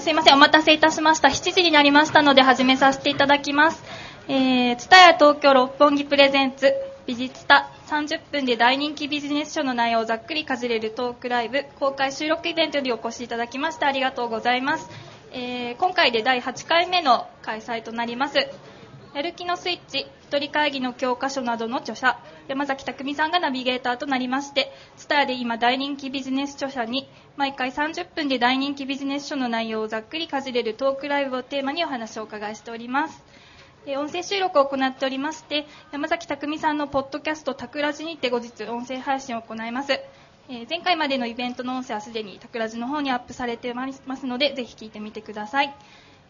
すいません、お待たせいたしました。7時になりましたので始めさせていただきます。えー、ツタヤ東京六本木プレゼンツ、美術タ30分で大人気ビジネス書の内容をざっくりかじれるトークライブ、公開収録イベントにお越しいただきましてありがとうございます。えー、今回で第8回目の開催となります。やる気のスイッチ、一人会議の教科書などの著者、山崎匠さんがナビゲーターとなりまして、スターで今大人気ビジネス著者に、毎回30分で大人気ビジネス書の内容をざっくりかじれるトークライブをテーマにお話をお伺いしております。音声収録を行っておりまして、山崎匠さんのポッドキャスト、タクラジにて後日音声配信を行います。え前回までのイベントの音声はすでにタクラジの方にアップされてますので、ぜひ聞いてみてください。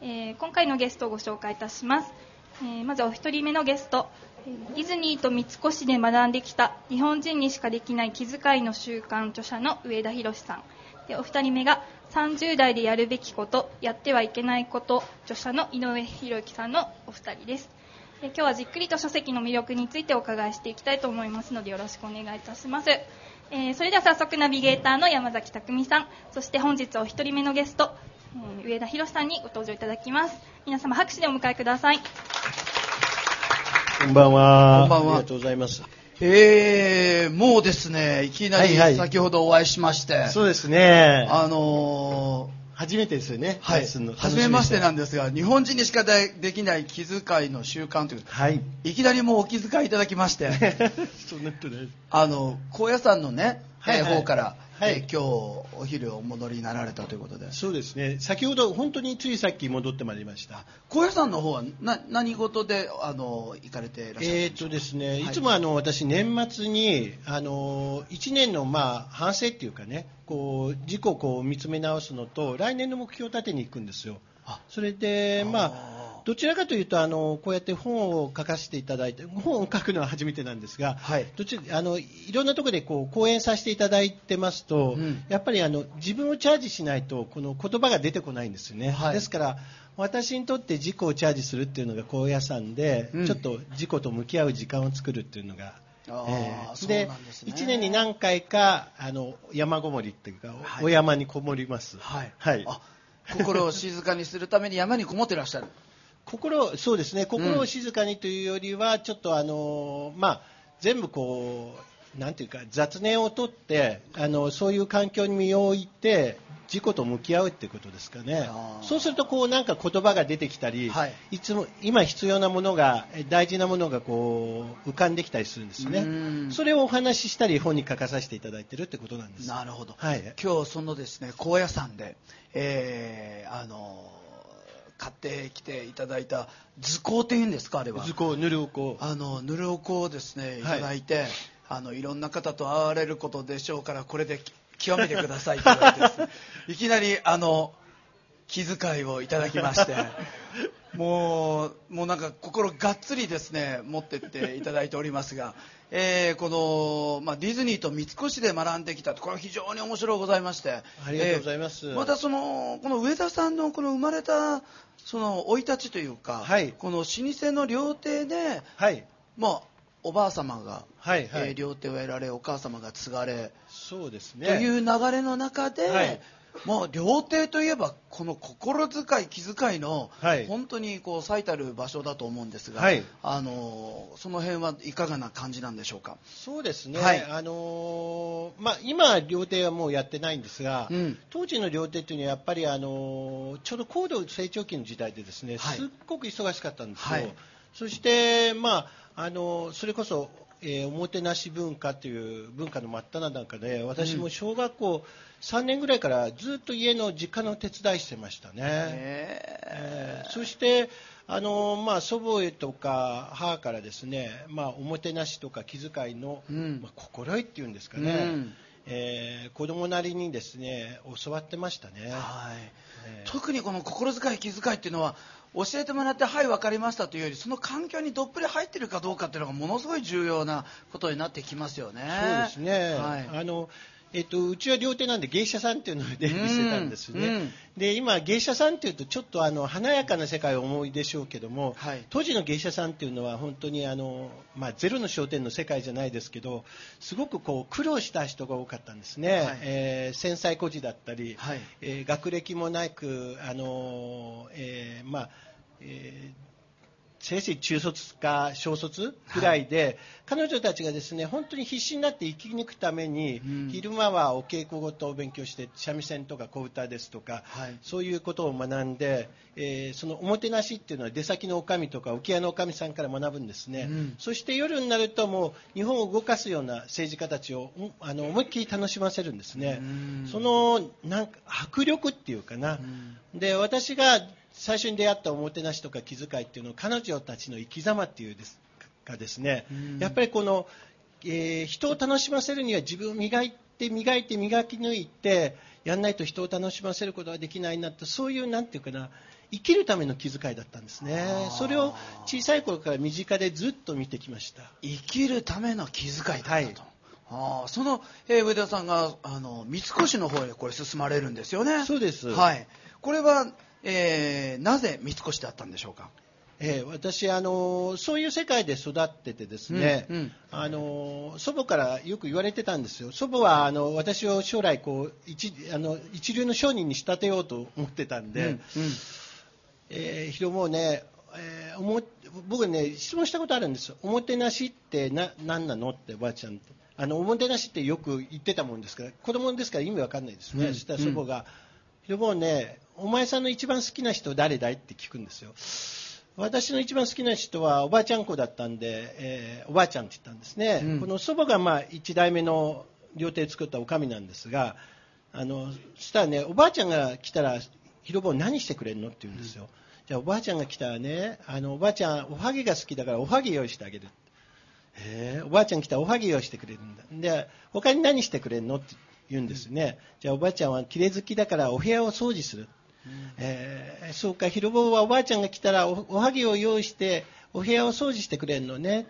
え今回のゲストをご紹介いたします。えまずお一人目のゲスト、ディズニーと三越で学んできた日本人にしかできない気遣いの習慣著者の上田博さん。でお二人目が30代でやるべきこと、やってはいけないこと、著者の井上博之さんのお二人です。え今日はじっくりと書籍の魅力についてお伺いしていきたいと思いますのでよろしくお願いいたします。えーそれでは早速ナビゲーターの山崎匠さん、そして本日お一人目のゲスト、えー上田博さんにご登場いただきます。皆様拍手でお迎えください。こんばんは。こんばんはありがとうございます。えー、もうですね、いきなりはいはい先ほどお会いしまして、そうですね。あの初めてですよね。ー、はい、初めましてなんで。ですが、日本人にしかでできない気遣いの習慣という、はい。いきなりもうお気遣いいただきまして、そんなことない。あの、高野山のね、はいはいえー方から、はいえー今日お昼お戻りになられたということで、そうですね。先ほど本当についさっき戻ってまいりました。高野山の方はな何事であの行かれていらっしゃるえーんでしょうとですね、はいいつもあの私年末にあの1年のまあ反省っていうかね、こう自己をこう見つめ直すのと来年の目標を立てに行くんですよ。あそれでまああどちらかというとあのこうやって本を書かせていただいて本を書くのは初めてなんですが、はいどちあのいろんなところでこう講演させていただいてますと、うんやっぱりあの自分をチャージしないとこの言葉が出てこないんですよね。はいですから私にとって自己をチャージするっていうのが高野山で、うんちょっと自己と向き合う時間を作るっていうのが。えーでね1年に何回かあの山ごもりっていうか、はいお山にこもります。はい、はいあ心を静かにするために山にこもってらっしゃる。心そうですね心を静かにというよりは、ちょっとあのまあ全部こうなんていうか雑念を取ってあのそういう環境に身を置いて自己と向き合うっていうことですかね。そうするとこうなんか言葉が出てきたり、はい。い、つも今必要なものがえ大事なものがこう浮かんできたりするんですようん。ねそれをお話ししたり本に書かさせていただいてるってことなんです。なるほど、はい。今日そのですね高野山で、えーあの買ってきていただいた図工っていうんですかあれは。図工塗るこうあのぬるおこをですねい。ただいて、あのいろんな方と会われることでしょうからこれでき極めてくださいって言われてね。いきなりあの気遣いをいただきましてもうもうなんか心がっつりですね持ってっていただいておりますが、えーこの、まあ、ディズニーと三越で学んできたとこれは非常に面白いございましてありがとうございます。えーまたそのこの上田さんのこの生まれたその生い立ちというか、はい。この老舗の料亭ではい。まあ、おばあ様が、はいはい。えー料亭を得られお母様が継がれ、そうですね。という流れの中で、はいもう料亭といえばこの心遣い気遣いの、はい。本当にこう最たる場所だと思うんですが、はい。あのその辺はいかがな感じなんでしょうか？そうですね、はい。あのーまあ、今、料亭はもうやってないんですが、うん。当時の料亭というのはやっぱり、あのーちょうど高度成長期の時代でですね、はい。すっごく忙しかったんですよ、はい。そして、まああのーそれこそ、えーおもてなし文化という文化の真っ只中で私も小学校3年ぐらいからずっと家の実家の手伝いしてましたね。ええーそしてあの、まあ、祖母とか母からですね、まあ、おもてなしとか気遣いの、うん。まあ、心得っていうんですかね、うん。えー子供なりにですね教わってましたね。はい。えー。特にこの心遣い気遣いっていうのは教えてもらってはい分かりましたというよりその環境にどっぷり入ってるかどうかっていうのがものすごい重要なことになってきますよね。そうですね、はいあのえっと、うちは料亭なんで芸者さんっていうので 見せたんですね、うん。うんで今芸者さんっていうとちょっとあの華やかな世界を思いでしょうけども、はい。当時の芸者さんっていうのは本当にあの、まあ、ゼロの商店の世界じゃないですけどすごくこう苦労した人が多かったんですね、はい。えー繊細孤児だったり、はい。えー学歴もなくあの、えーまあえーせいぜい中卒か小卒ぐらいで、彼女たちがですね本当に必死になって生き抜くために、うん。昼間はお稽古事を勉強して三味線とか小唄ですとか、はい。そういうことを学んで、えーそのおもてなしっていうのは出先のお上とか沖屋のおかみさんから学ぶんですね、うん。そして夜になるともう日本を動かすような政治家たちをんあの思いっきり楽しませるんですね、うん。そのなんか迫力っていうかな、で私が最初に出会ったおもてなしとか気遣いっていうのは彼女たちの生き様っていうですかですね、うん。やっぱりこの、えー人を楽しませるには自分を磨いて磨いて磨き抜いてやんないと人を楽しませることができないなってそういうなんていうかな生きるための気遣いだったんですね。それを小さい頃から身近でずっと見てきました。生きるための気遣いだったと、はい。ああその、えー上田さんがあの三越の方へこれ進まれるんですよね。そうです。はい。これは、えーなぜ三越だったんでしょうか？えー私、あのーそういう世界で育っててですね、うんうん。あのー祖母からよく言われてたんですよ、祖母はあの私を将来こう一あの一流の商人に仕立てようと思ってたんで、うんうん。えー、ヒロもね、えーおも僕ね、質問したことあるんですよ、おもてなしってな何なのって、おばあちゃんって。あのおもてなしってよく言ってたもんですから、子供ですから意味わかんないですね、うんそしたら祖母が、ヒロもね、お前さんの一番好きな人誰だい？って聞くんですよ。私の一番好きな人はおばあちゃん子だったんで、えーおばあちゃんって言ったんですね、うんこの祖母がまあ一代目の料亭を作ったおかみなんですが、あのそしたらね、おばあちゃんが来たら、ひろぼ何してくれるの？って言うんですよ、じゃあおばあちゃんが来たらね、あのおばあちゃん、おはぎが好きだからおはぎ用意してあげる。へえおばあちゃん来たらおはぎ用意してくれるんだ。で、他に何してくれるの？って言うんですね。じゃあおばあちゃんは綺麗好きだからお部屋を掃除する。えーそうか、広坊はおばあちゃんが来たらおおはぎを用意してお部屋を掃除してくれるのね。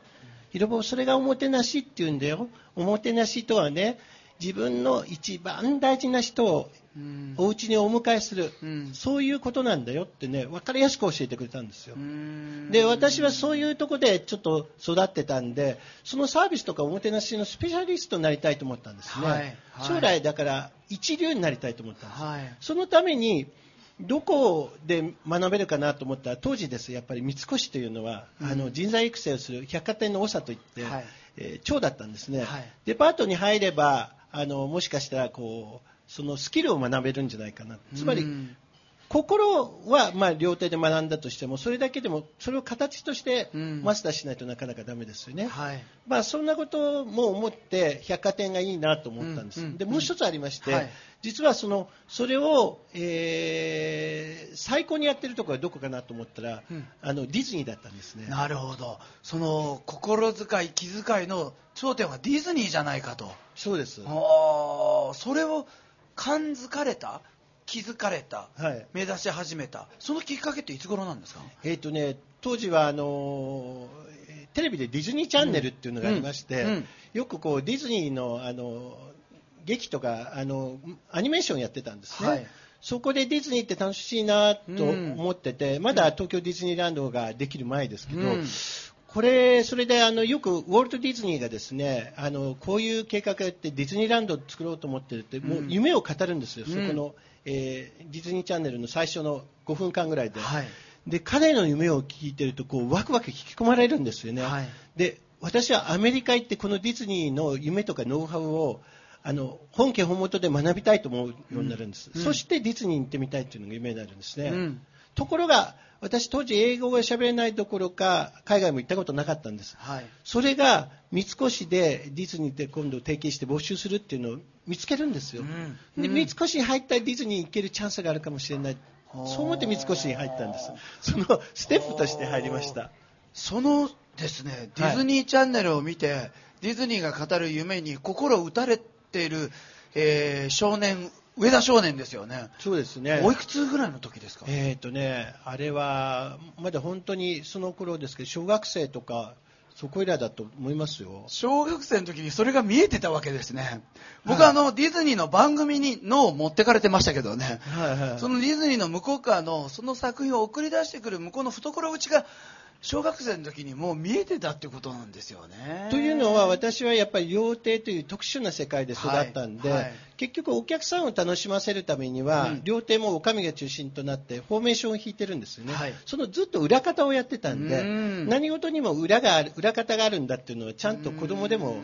広坊、それがおもてなしって言うんだよ。おもてなしとはね、自分の一番大事な人をうん。お家にお迎えする、うん。そういうことなんだよってね、分かりやすく教えてくれたんですよ。うん。で私はそういうところでちょっと育ってたんでそのサービスとかおもてなしのスペシャリストになりたいと思ったんですね、はいはい。将来だから一流になりたいと思ったんです、はい。そのためにどこで学べるかなと思ったら当時ですやっぱり三越というのは、あの人材育成をする百貨店の長といって、はい。えー長だったんですね、はい。デパートに入ればあのもしかしたらこうそのスキルを学べるんじゃないかな。つまり、うん心はまあ両手で学んだとしてもそれだけでもそれを形としてうん。マスターしないとなかなかダメですよね、はい。まあ、そんなことも思って百貨店がいいなと思ったんです、うんうんでもう一つありまして、はい。実はそのそれを、えー最高にやってるところはどこかなと思ったら、うん。あのディズニーだったんですね。なるほど。その心遣い気遣いの頂点はディズニーじゃないかと。そうです、ああそれを感づかれた？気づかれたはい。目指し始めた。そのきっかけっていつ頃なんですか？えーとね、当時はあのえーテレビでディズニーチャンネルっていうのがありまして、うんうん。よくこうディズニーのあの劇とかあのアニメーションやってたんですね、はい。そこでディズニーって楽しいなと思ってて、まだ東京ディズニーランドができる前ですけど、うんこれ、それであのよくウォルト・ディズニーがですねあのこういう計画やってディズニーランドを作ろうと思ってるって、もう夢を語るんですよ、うん。そこの、えーディズニーチャンネルの最初の5分間ぐらいで。はい。で彼の夢を聞いてるとこうワクワク引き込まれるんですよね、はい。で私はアメリカ行ってこのディズニーの夢とかノウハウをあの本家本元で学びたいと思うようになるんです、うん。そしてディズニーに行ってみたいというのが夢になるんですね、うんところが私当時英語が喋れないどころか海外も行ったことなかったんです。はい。それが三越でディズニーで今度提携して募集するっていうのを見つけるんですよ、うん。うん。で三越に入ったらディズニーに行けるチャンスがあるかもしれない。そう思って三越に入ったんです。そのステップとして入りました。そのですねディズニーチャンネルを見て、ディズニーが語る夢に心打たれている、えー少年上田少年ですよねそうですねおいくつぐらいの時ですか、えーとね、あれはまだ本当にその頃ですけど小学生とかそこいらだと思いますよ。小学生の時にそれが見えてたわけですね。僕はあの、ディズニーの番組にのを持ってかれてましたけどね。はいはい。そのディズニーの向こう側のその作品を送り出してくる向こうの懐打ちが小学生の時にもう見えてたってことなんですよね。というのは私はやっぱり料亭という特殊な世界で育ったんで、はいはい結局お客さんを楽しませるためには、うん料亭もお上が中心となってフォーメーションを引いてるんですよね、はいそのずっと裏方をやってたんでうん何事にも裏がある裏方があるんだっていうのはちゃんと子供でも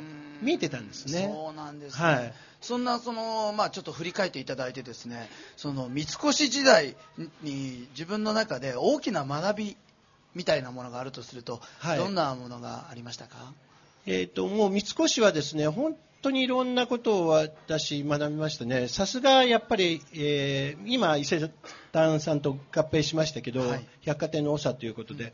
見えてたんですね。そうなんですね。はいそんなそのまあちょっと振り返っていただいてですね、その三越時代に自分の中で大きな学びみたいなものがあるとすると、はい。どんなものがありましたか？えー、ともう三越はですね本当にいろんなことを私、学びましたね、さすがやっぱり、えー今、伊勢丹さんと合併しましたけど、はい。百貨店の長ということで、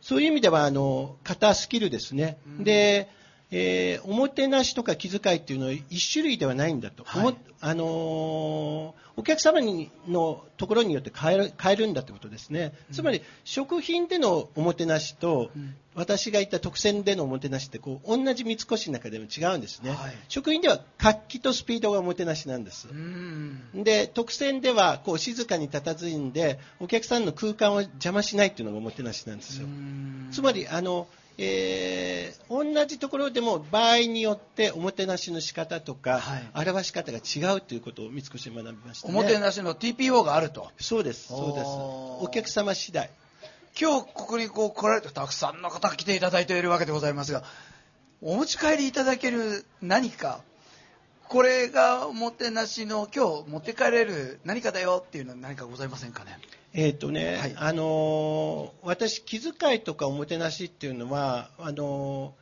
そういう意味ではあの型スキルですね、うん。でえーおもてなしとか気遣いっていうのは一種類ではないんだと、はい。あのーお客様にのところによって変える変えるんだということですね、つまり食品でのおもてなしと、うん。私が言った特選でのおもてなしってこう同じ三越の中でも違うんですね、はい。食品では活気とスピードがおもてなしなんです。う、ん。で特選ではこう静かに佇んでお客さんの空間を邪魔しないっていうのがおもてなしなんですよ、つまりあの、えー同じところでも場合によっておもてなしの仕方とか、はい。表し方が違うということを三越で学びました、ね、おもてなしの TPO があると。そうですそうです。お客様次第。今日ここにこう来られてたくさんの方来ていただいているわけでございますが、お持ち帰りいただける何か、これがおもてなしの今日持って帰れる何かだよっていうのは何かございませんかね？えーとねはい。あのー私、気遣いとかおもてなしっていうのはあの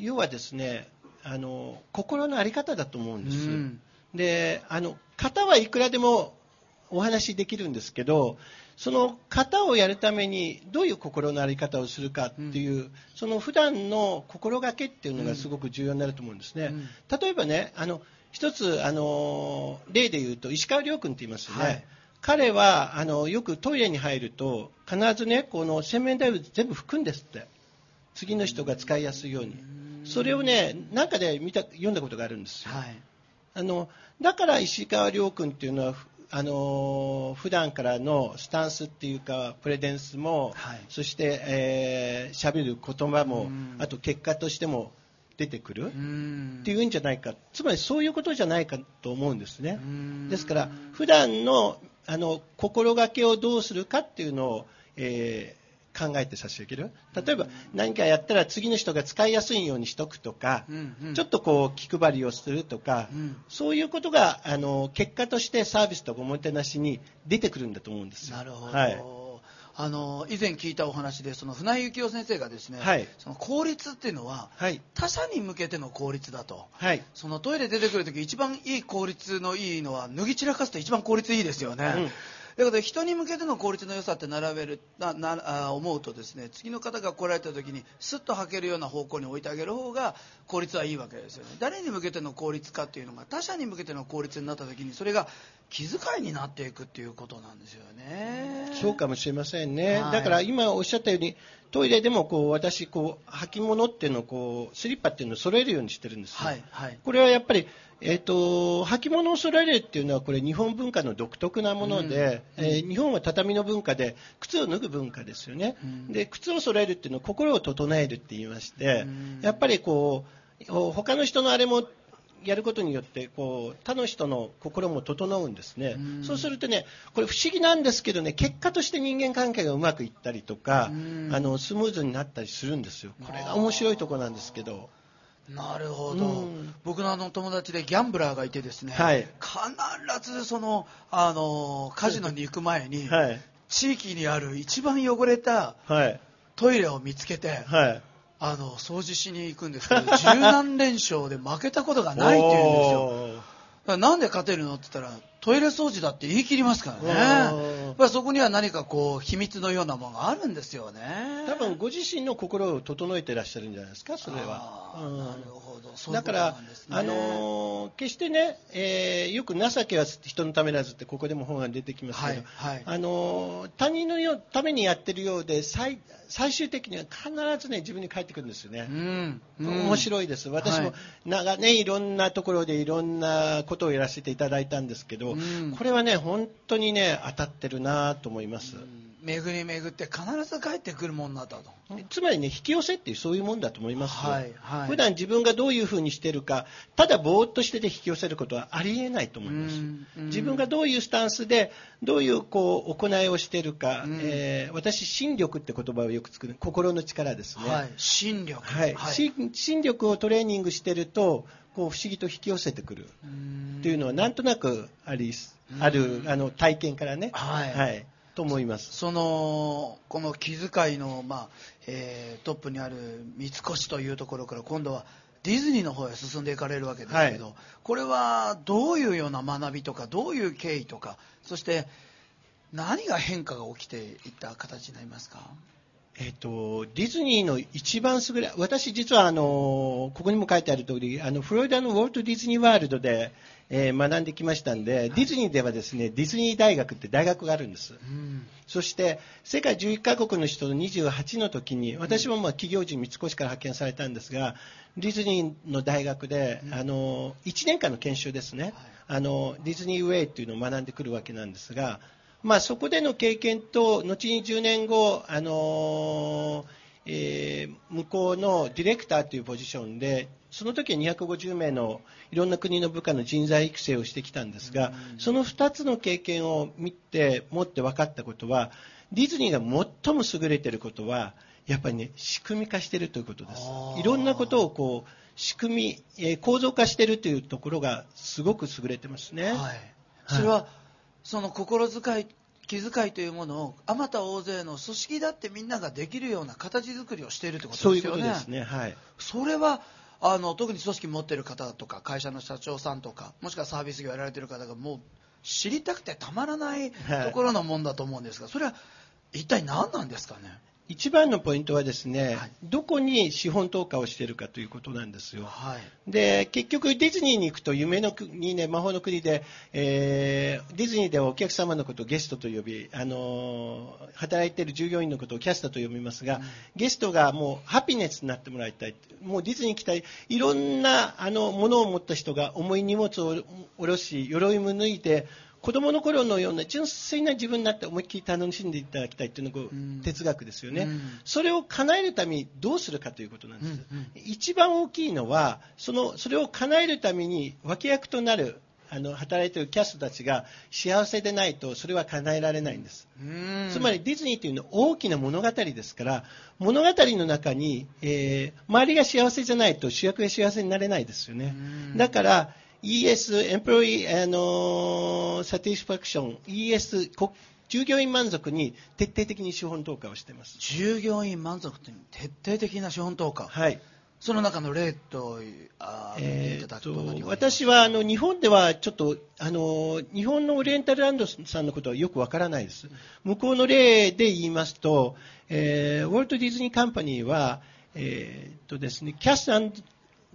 ー要はですね、あのー心の在り方だと思うんです、うん。であの型はいくらでもお話しできるんですけどその型をやるためにどういう心の在り方をするかっていう、その普段の心がけっていうのがすごく重要になると思うんですね、うん。例えばねあの一つあの例で言うと石川遼君って言いますよね、はい彼はあのよくトイレに入ると必ずねこの洗面台を全部拭くんですって。次の人が使いやすいように。それをねなんかで見た読んだことがあるんですよ。はい。あのだから石川遼君っていうのはふあの普段からのスタンスっていうかプレゼンスも、はい。そしてえー喋、る言葉もうん。あと結果としても出てくる、うん。っていうんじゃないか。つまりそういうことじゃないかと思うんですね。うん。ですから普段のあの心がけをどうするかっていうのを、えー考えて差し上げる。例えば何かやったら次の人が使いやすいようにしとくとか、うんうん。ちょっとこう気配りをするとか、うん。そういうことがあの結果としてサービスとかおもてなしに出てくるんだと思うんですよ。なるほど。はいあの以前聞いたお話でその船井幸雄先生がですね、はい。その効率っていうのははい。他者に向けての効率だと。はい。そのトイレ出てくるとき一番いい効率のいいのは脱ぎ散らかすと一番効率いいですよね。うんということで人に向けての効率の良さって並べるななあ思うとですね次の方が来られた時にスッと履けるような方向に置いてあげる方が効率はいいわけですよね。誰に向けての効率かっていうのが他者に向けての効率になった時にそれが気遣いになっていくっていうことなんですよね。そうかもしれませんね、はい。だから今おっしゃったようにトイレでもこう私こう履物っていうのをこうスリッパっていうのを揃えるようにしてるんですよ、はいはい。これはやっぱり、えー、と履物を揃えるっていうのはこれ日本文化の独特なもので、うん。えー日本は畳の文化で靴を脱ぐ文化ですよね、うん。で靴を揃えるっていうのは心を整えるって言いまして、うん。やっぱりこうお他の人のあれもやることによってこう他の人の心も整うんですね、うん。そうするとねこれ不思議なんですけどね結果として人間関係がうまくいったりとか、うん。あのスムーズになったりするんですよ。これが面白いところなんですけど。なるほど、うん。僕のあの友達でギャンブラーがいてですね、はい。必ずそのあのカジノに行く前に、はい。地域にある一番汚れたはい。トイレを見つけて、はい。あの掃除しに行くんですけど十何連勝で負けたことがないって言うんですよ。なんで勝てるのって言ったらトイレ掃除だって言い切りますからね。やっぱりそこには何かこう、秘密のようなものがあるんですよね。多分ご自身の心を整えてらっしゃるんじゃないですか、それは。うん、なるほど。だから、あのー、決してね、えー、よく情けは人のためなずってここでも本が出てきますけど、はいはい、あのー、他人のためにやってるようで最、最終的には必ずね、自分に返ってくるんですよね。うん、うん、面白いです。私も長年いろんなところでいろんなことをやらせていただいたんですけど、うん、これはね、本当にね、当たってるなと思います。うん巡り巡って必ず帰ってくるもんだと。つまりね引き寄せっていうそういうもんだと思いますよ、はいはい、普段自分がどういうふうにしてるかただぼーっとしてて引き寄せることはありえないと思います。自分がどういうスタンスでどういうこう行いをしてるか、えー、私心力って言葉をよく作る心の力ですね、はい、心力、はい、はい、心力をトレーニングしてるとこう不思議と引き寄せてくる。っていうのはなんとなくありあるあの体験からね、はい、はいと思います。そのこの気遣いの、まあえー、トップにある三越というところから今度はディズニーの方へ進んでいかれるわけですけど、はい、これはどういうような学びとかどういう経緯とかそして何が変化が起きていった形になりますか？えっと、ディズニーの一番優れ、私実はあの、ここにも書いてある通り、あの、フロリダのウォルト・ディズニー・ワールドで、えー、学んできましたんで、ディズニーではですね、ディズニー大学って大学があるんです。うん、そして、世界11カ国の人の28の時に、私もまあ企業人三越から派遣されたんですが、ディズニーの大学で、うん、あの、1年間の研修ですね、はい、あの、ディズニーウェイっていうのを学んでくるわけなんですが、まあ、そこでの経験と、後に10年後、あのえー、向こうのディレクターというポジションで、その時は250名のいろんな国の部下の人材育成をしてきたんですが、その2つの経験を見て、持って分かったことは、ディズニーが最も優れていることは、やっぱりね、仕組み化しているということです。いろんなことをこう、仕組み、えー、構造化しているというところがすごく優れてますね。はい。それは、はいその心遣い気遣いというものをあまた大勢の組織だってみんなができるような形作りをしているということですよね。そういうことですね。はい。それはあの特に組織持っている方とか会社の社長さんとかもしくはサービス業やられている方がもう知りたくてたまらないところのもんだと思うんですが、それは一体何なんですかね？一番のポイントはですね、はい、どこに資本投下をしているかということなんですよ。はい、で、結局ディズニーに行くと夢の国ね、魔法の国で、えー、ディズニーではお客様のことをゲストと呼び、あのー、働いている従業員のことをキャスターと呼びますが、うん、ゲストがもうハピネスになってもらいたい。もうディズニーに来たい、いろんなあのものを持った人が重い荷物を下ろし、鎧も脱いで、子供の頃のような純粋な自分になって思いっきり楽しんでいただきたいというのが哲学ですよね、うん、それを叶えるためにどうするかということなんです、うんうん、一番大きいのはそのそれを叶えるために脇役となるあの働いているキャストたちが幸せでないとそれは叶えられないんです。つまりディズニーというのは大きな物語ですから物語の中に、えー、周りが幸せじゃないと主役が幸せになれないですよね。だから ES、エンプロイ、あのサティスファクション、ES、従業員満足に徹底的に資本投下をしています。従業員満足って徹底的な資本投下はい。その中の例と、あえー、と私はあの日本ではちょっとあの日本のオリエンタルランドさんのことはよくわからないです。向こうの例で言いますと、えー、ウォルト・ディズニー・カンパニーは、えーとですね、キャス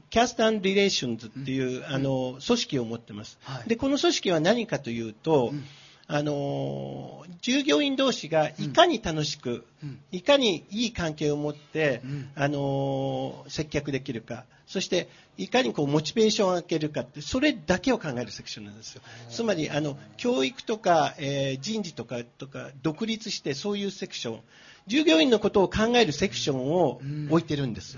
Cast Relations っていう、うん、あの組織を持ってます、はい、でこの組織は何かというと、うん、あの従業員同士がいかに楽しく、うん、いかにいい関係を持って、あの接客できるかそしていかにこうモチベーションを上げるかってそれだけを考えるセクションなんですよ。つまりあの教育とか、えー、人事とかとか独立してそういうセクション従業員のことを考えるセクションを置いてるんです。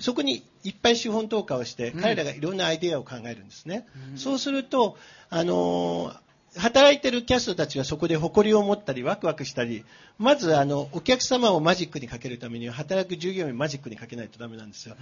そこにいっぱい資本投下をして、彼らがいろんなアイデアを考えるんですね。そうすると、あのー働いてるキャストたちはそこで誇りを持ったりワクワクしたりまずあのお客様をマジックにかけるためには働く従業員マジックにかけないとダメなんですよ。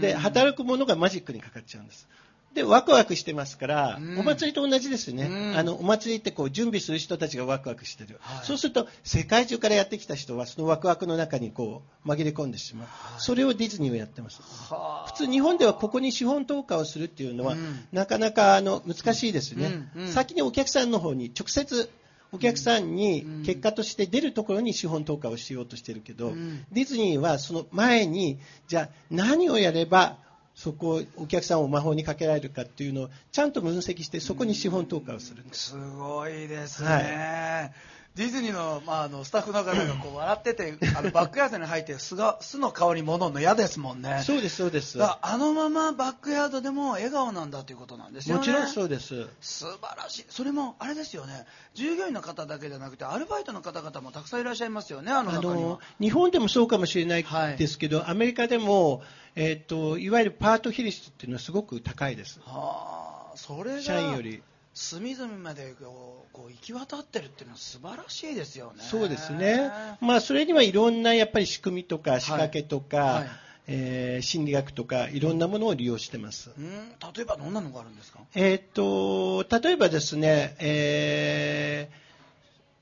で働くものがマジックにかかっちゃうんですで、ワクワクしてますから、うん。お祭りと同じですね。うん。あの、お祭りってこう、準備する人たちがワクワクしてる。はい。そうすると、世界中からやってきた人は、そのワクワクの中にこう、紛れ込んでしまう。それをディズニーはやってます。はあ。普通日本ではここに資本投下をするっていうのは、うん。なかなかあの難しいですね、先にお客さんの方に直接お客さんうん。に結果として出るところに資本投下をしようとしてるけど、うん。ディズニーはその前にじゃあ何をやればそこをお客さんを魔法にかけられるかっていうのをちゃんと分析してそこに資本投下をするんです。すごいですね、はディズニーの,、まあ、あのスタッフの方がこう笑っててあのバックヤードに入って巣が巣の香り戻るの嫌ですもんね。そうですそうです。あのままバックヤードでも笑顔なんだということなんですよね。もちろんそうです。素晴らしい。それもあれですよね。従業員の方だけじゃなくてアルバイトの方々もたくさんいらっしゃいますよねあのあ中には。の日本でもそうかもしれないはいですけど、アメリカでも、えっといわゆるパート比率っていうのはすごく高いです、はあそれが社員より。隅々までこうこう行き渡ってるっていうのは素晴らしいですよね。そうですね、まあ、それにはいろんなやっぱり仕組みとか仕掛けとか、はい。えー心理学とかいろんなものを利用してます。うん。例えばどんなのがあるんですか？えっと例えばですね、え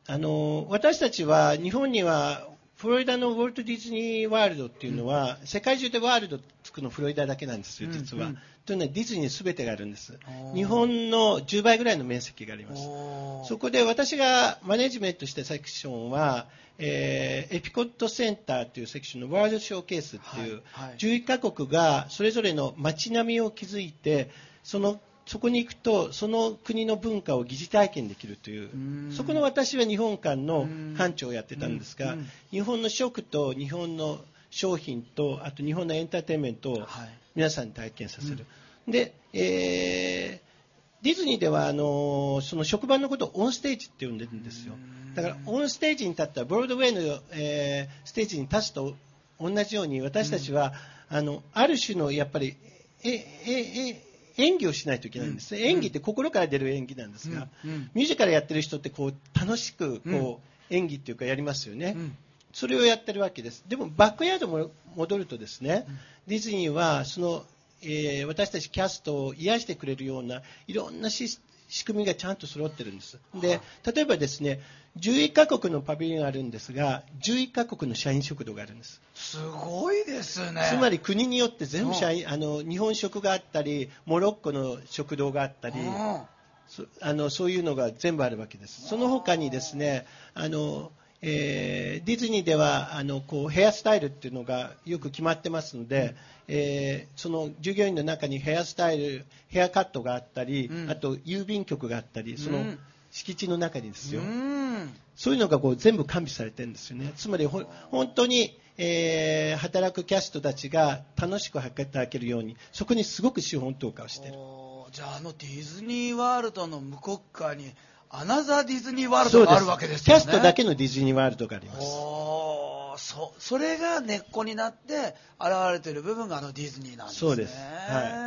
ーあの私たちは日本にはフロリダのウォルト・ディズニー・ワールドっていうのは、世界中でワールドつくのフロリダだけなんですよ、実は。というのはディズニーすべてがあるんです。日本の10倍ぐらいの面積があります。そこで私がマネジメントしたセクションは、えーエピコットセンターというセクションのワールドショーケースっていう、はいはい。11カ国がそれぞれの街並みを築いてそのそこに行くとその国の文化を疑似体験できるといううん。そこの私は日本館のうん。館長をやってたんですがうん。日本の食と日本の商品とあと日本のエンターテインメントをはい。皆さんに体験させる、で、えーディズニーではあのその職場のことをオンステージって呼んでるんですよ。だからオンステージに立ったブロードウェイの、えーステージに立つと同じように私たちは、あのある種のやっぱりえええ演技をしないといけないんです。ね、うん。演技って心から出る演技なんですが、うん。うん。ミュージカルやってる人ってこう楽しくこう、うん演技っていうかやりますよね、うん。それをやってるわけです。でもバックヤードも戻るとですね、ディズニーはその、えー私たちキャストを癒してくれるようないろんなし仕組みがちゃんと揃ってるんです。で、例えばですね、11カ国のパビリオンがあるんですが、11カ国の社員食堂があるんです。すごいですね。つまり国によって全部社員、あの日本食があったり、モロッコの食堂があったり、うん。そあのそういうのが全部あるわけです。その他にですね、あのえーディズニーではあのこうヘアスタイルっていうのがよく決まってますので、えーその従業員の中にヘアスタイル、ヘアカットがあったり、うん。あと郵便局があったり、そうのん。敷地の中にですよ、うんそういうのがこう全部完備されてるんですよね。つまりほ本当に、えー働くキャストたちが楽しく働けるように、そこにすごく資本投下をしてる。じゃああのディズニーワールドの向こう側にアナザーディズニーワールドがあるわけですよねキャストだけのディズニーワールドがあります。そそれが根っこになって現れている部分があのディズニーなんですねそうですは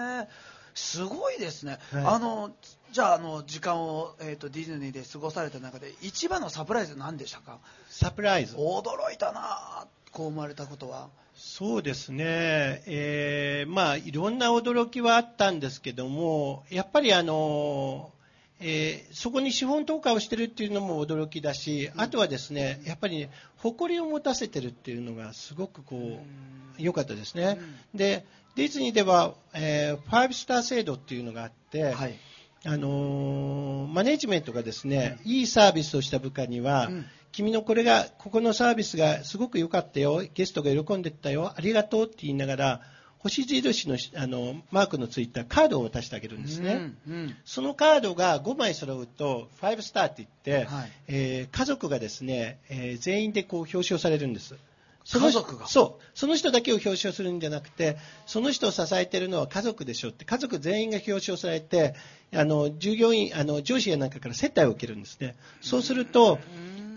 すごいですね、はい。あのじゃああの時間を、えー、とディズニーで過ごされた中で一番のサプライズ何でしたか？サプライズ。驚いたなこう思われたことは。そうですね、えーまあ、いろんな驚きはあったんですけども、やっぱりあの、えーそこに資本投下をしてるっていうのも驚きだし、あとはですね、やっぱり、ね、誇りを持たせてるっていうのがすごくこう、良かったですね。で、ディズニーでは、えーファイブスター制度っていうのがあって、はい。あのーマネジメントがですね、いいサービスをした部下には、うん。君のこれが、ここのサービスがすごく良かったよ、ゲストが喜んでったよ、ありがとうって言いながら、星印のあのマークのついたカードを渡してあげるんですね。うんうんそのカードが5枚揃うと、5スターって言って、はいえー家族がですね、えー全員でこう表彰されるんです。その家族が？そう。その人だけを表彰するんじゃなくて、その人を支えているのは家族でしょって、家族全員が表彰されて、あの、従業員、あの、上司やなんかから接待を受けるんですね。そうすると、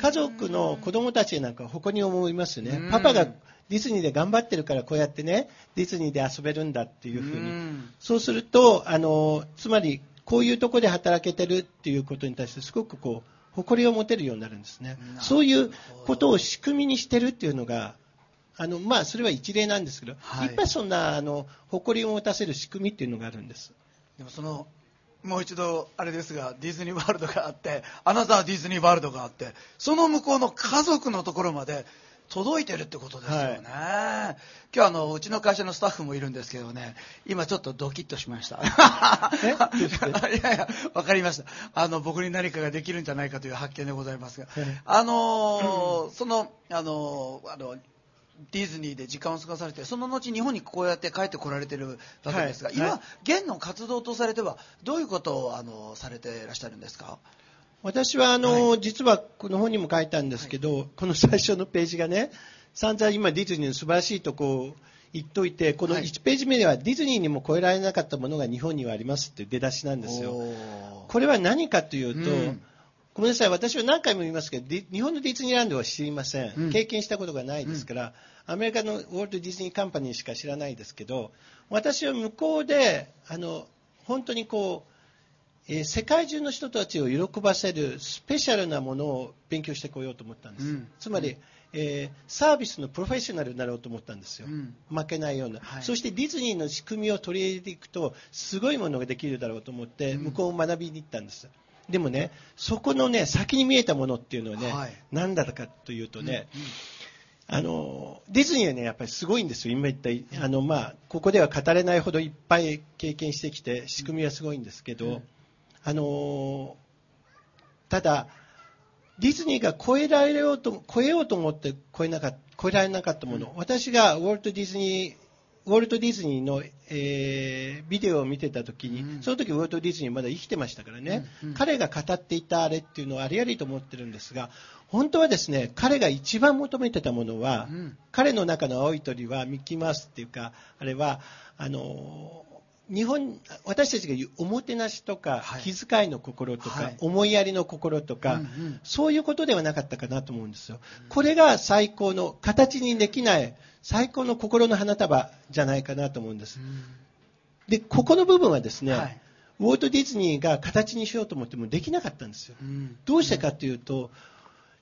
家族の子供たちなんかは誇りに思いますねうん。パパがディズニーで頑張ってるからこうやってね、ディズニーで遊べるんだっていうふううに。んそうすると、あの、つまり、こういうところで働けてるっていうことに対して、すごくこう、誇りを持てるようになるんですねそういうことを仕組みにしてるっていうのが、あの、まあ、それは一例なんですけど、はいい、っぱいそんな、あの、誇りを持たせる仕組みっていうのがあるんです。でもそのもう一度あれですがディズニーワールドがあってアナザーディズニーワールドがあってその向こうの家族のところまで届いてるってことですよね、今日あのうちの会社のスタッフもいるんですけどね今ちょっとドキッとしました。いやいやわかりました。あの僕に何かができるんじゃないかという発見でございますが。はい。あのーそのあのーあのディズニーで時間を過ごされてその後日本にこうやって帰ってこられてるわけですが、今、はい。はい。現の活動とされてはどういうことをあのされていらっしゃるんですか？私はあの、実はこの本にも書いたんですけど、この最初のページがね、散々今ディズニーの素晴らしいとこを言っといて、このはい。1ページ目ではディズニーにも超えられなかったものが日本にはありますっていう出だしなんですよ。これは何かというと、うん。ごめんなさい、私は何回も言いますけど、日本のディズニーランドは知りません。経験したことがないですから、アメリカのウォルト・ディズニーカンパニーしか知らないですけど、私は向こうで、あの本当にこう、えー世界中の人たちを喜ばせるスペシャルなものを勉強してこようと思ったんです。うん。つまり、えーサービスのプロフェッショナルになろうと思ったんですよ。うん。負けないような、はい。そしてディズニーの仕組みを取り入れていくとすごいものができるだろうと思ってうん。向こうを学びに行ったんです、でもねそこのね先に見えたものっていうのはね、はい。何だったかというとね、うんあのディズニーはねやっぱりすごいんですよ。今言ったあの、まあ、ここでは語れないほどいっぱい経験してきて仕組みはすごいんですけど、うん。あのただディズニーが超えられようと超えようと思って超えなかっ超えられなかったもの、私がウォルト・ディズニーウォルト・ディズニーの、えービデオを見てた時に、うん。その時ウォルト・ディズニーまだ生きてましたからね、うんうん。彼が語っていたあれっていうのはありありと思ってるんですが本当はですね彼が一番求めてたものは、うん。彼の中の青い鳥はミッキーマウスっていうかあれはあの日本私たちが言うおもてなしとか、はい。気遣いの心とか、はい。思いやりの心とか、うんうん。そういうことではなかったかなと思うんですよ。これが最高の形にできない最高の心の花束じゃないかなと思うんです。で、ここの部分はですね、はい。ウォルト・ディズニーが形にしようと思ってもできなかったんですよ。うん。どうしてかというと、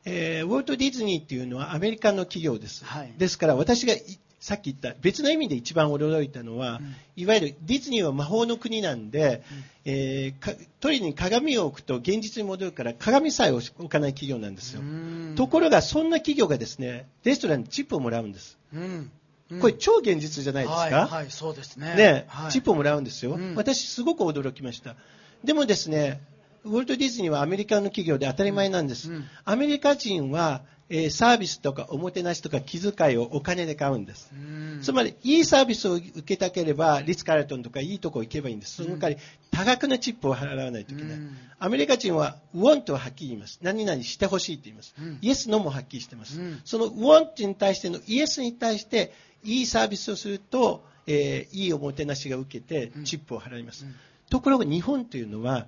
えーウォルト・ディズニーっていうのはアメリカの企業です。はい。ですから私がいさっき言った別の意味で一番驚いたのは、うん。いわゆるディズニーは魔法の国なんで、えーか鳥に鏡を置くと現実に戻るから鏡さえ置かない企業なんですよ。うん。ところがそんな企業がですねレストランにチップをもらうんです。うん。うん。これ超現実じゃないですか？はい、はい、そうですね。ね、はい。チップをもらうんですよ、うん。私、すごく驚きました。でもですね、ウォルト・ディズニーはアメリカの企業で当たり前なんです。うん。アメリカ人は、えーサービスとかおもてなしとか気遣いをお金で買うんです。うんつまり、いいサービスを受けたければ、リッツ・カールトンとかいいとこ行けばいいんです。その代わり、多額なチップを払わないといけない。うんアメリカ人は、want ははっきり言います。何々してほしいって言います。うんイエス、ノもはっきりしてます。うんその want に対してのイエスに対して、いいサービスをすると、えーいいおもてなしが受けてうん、チップを払います。うんところが日本というのは、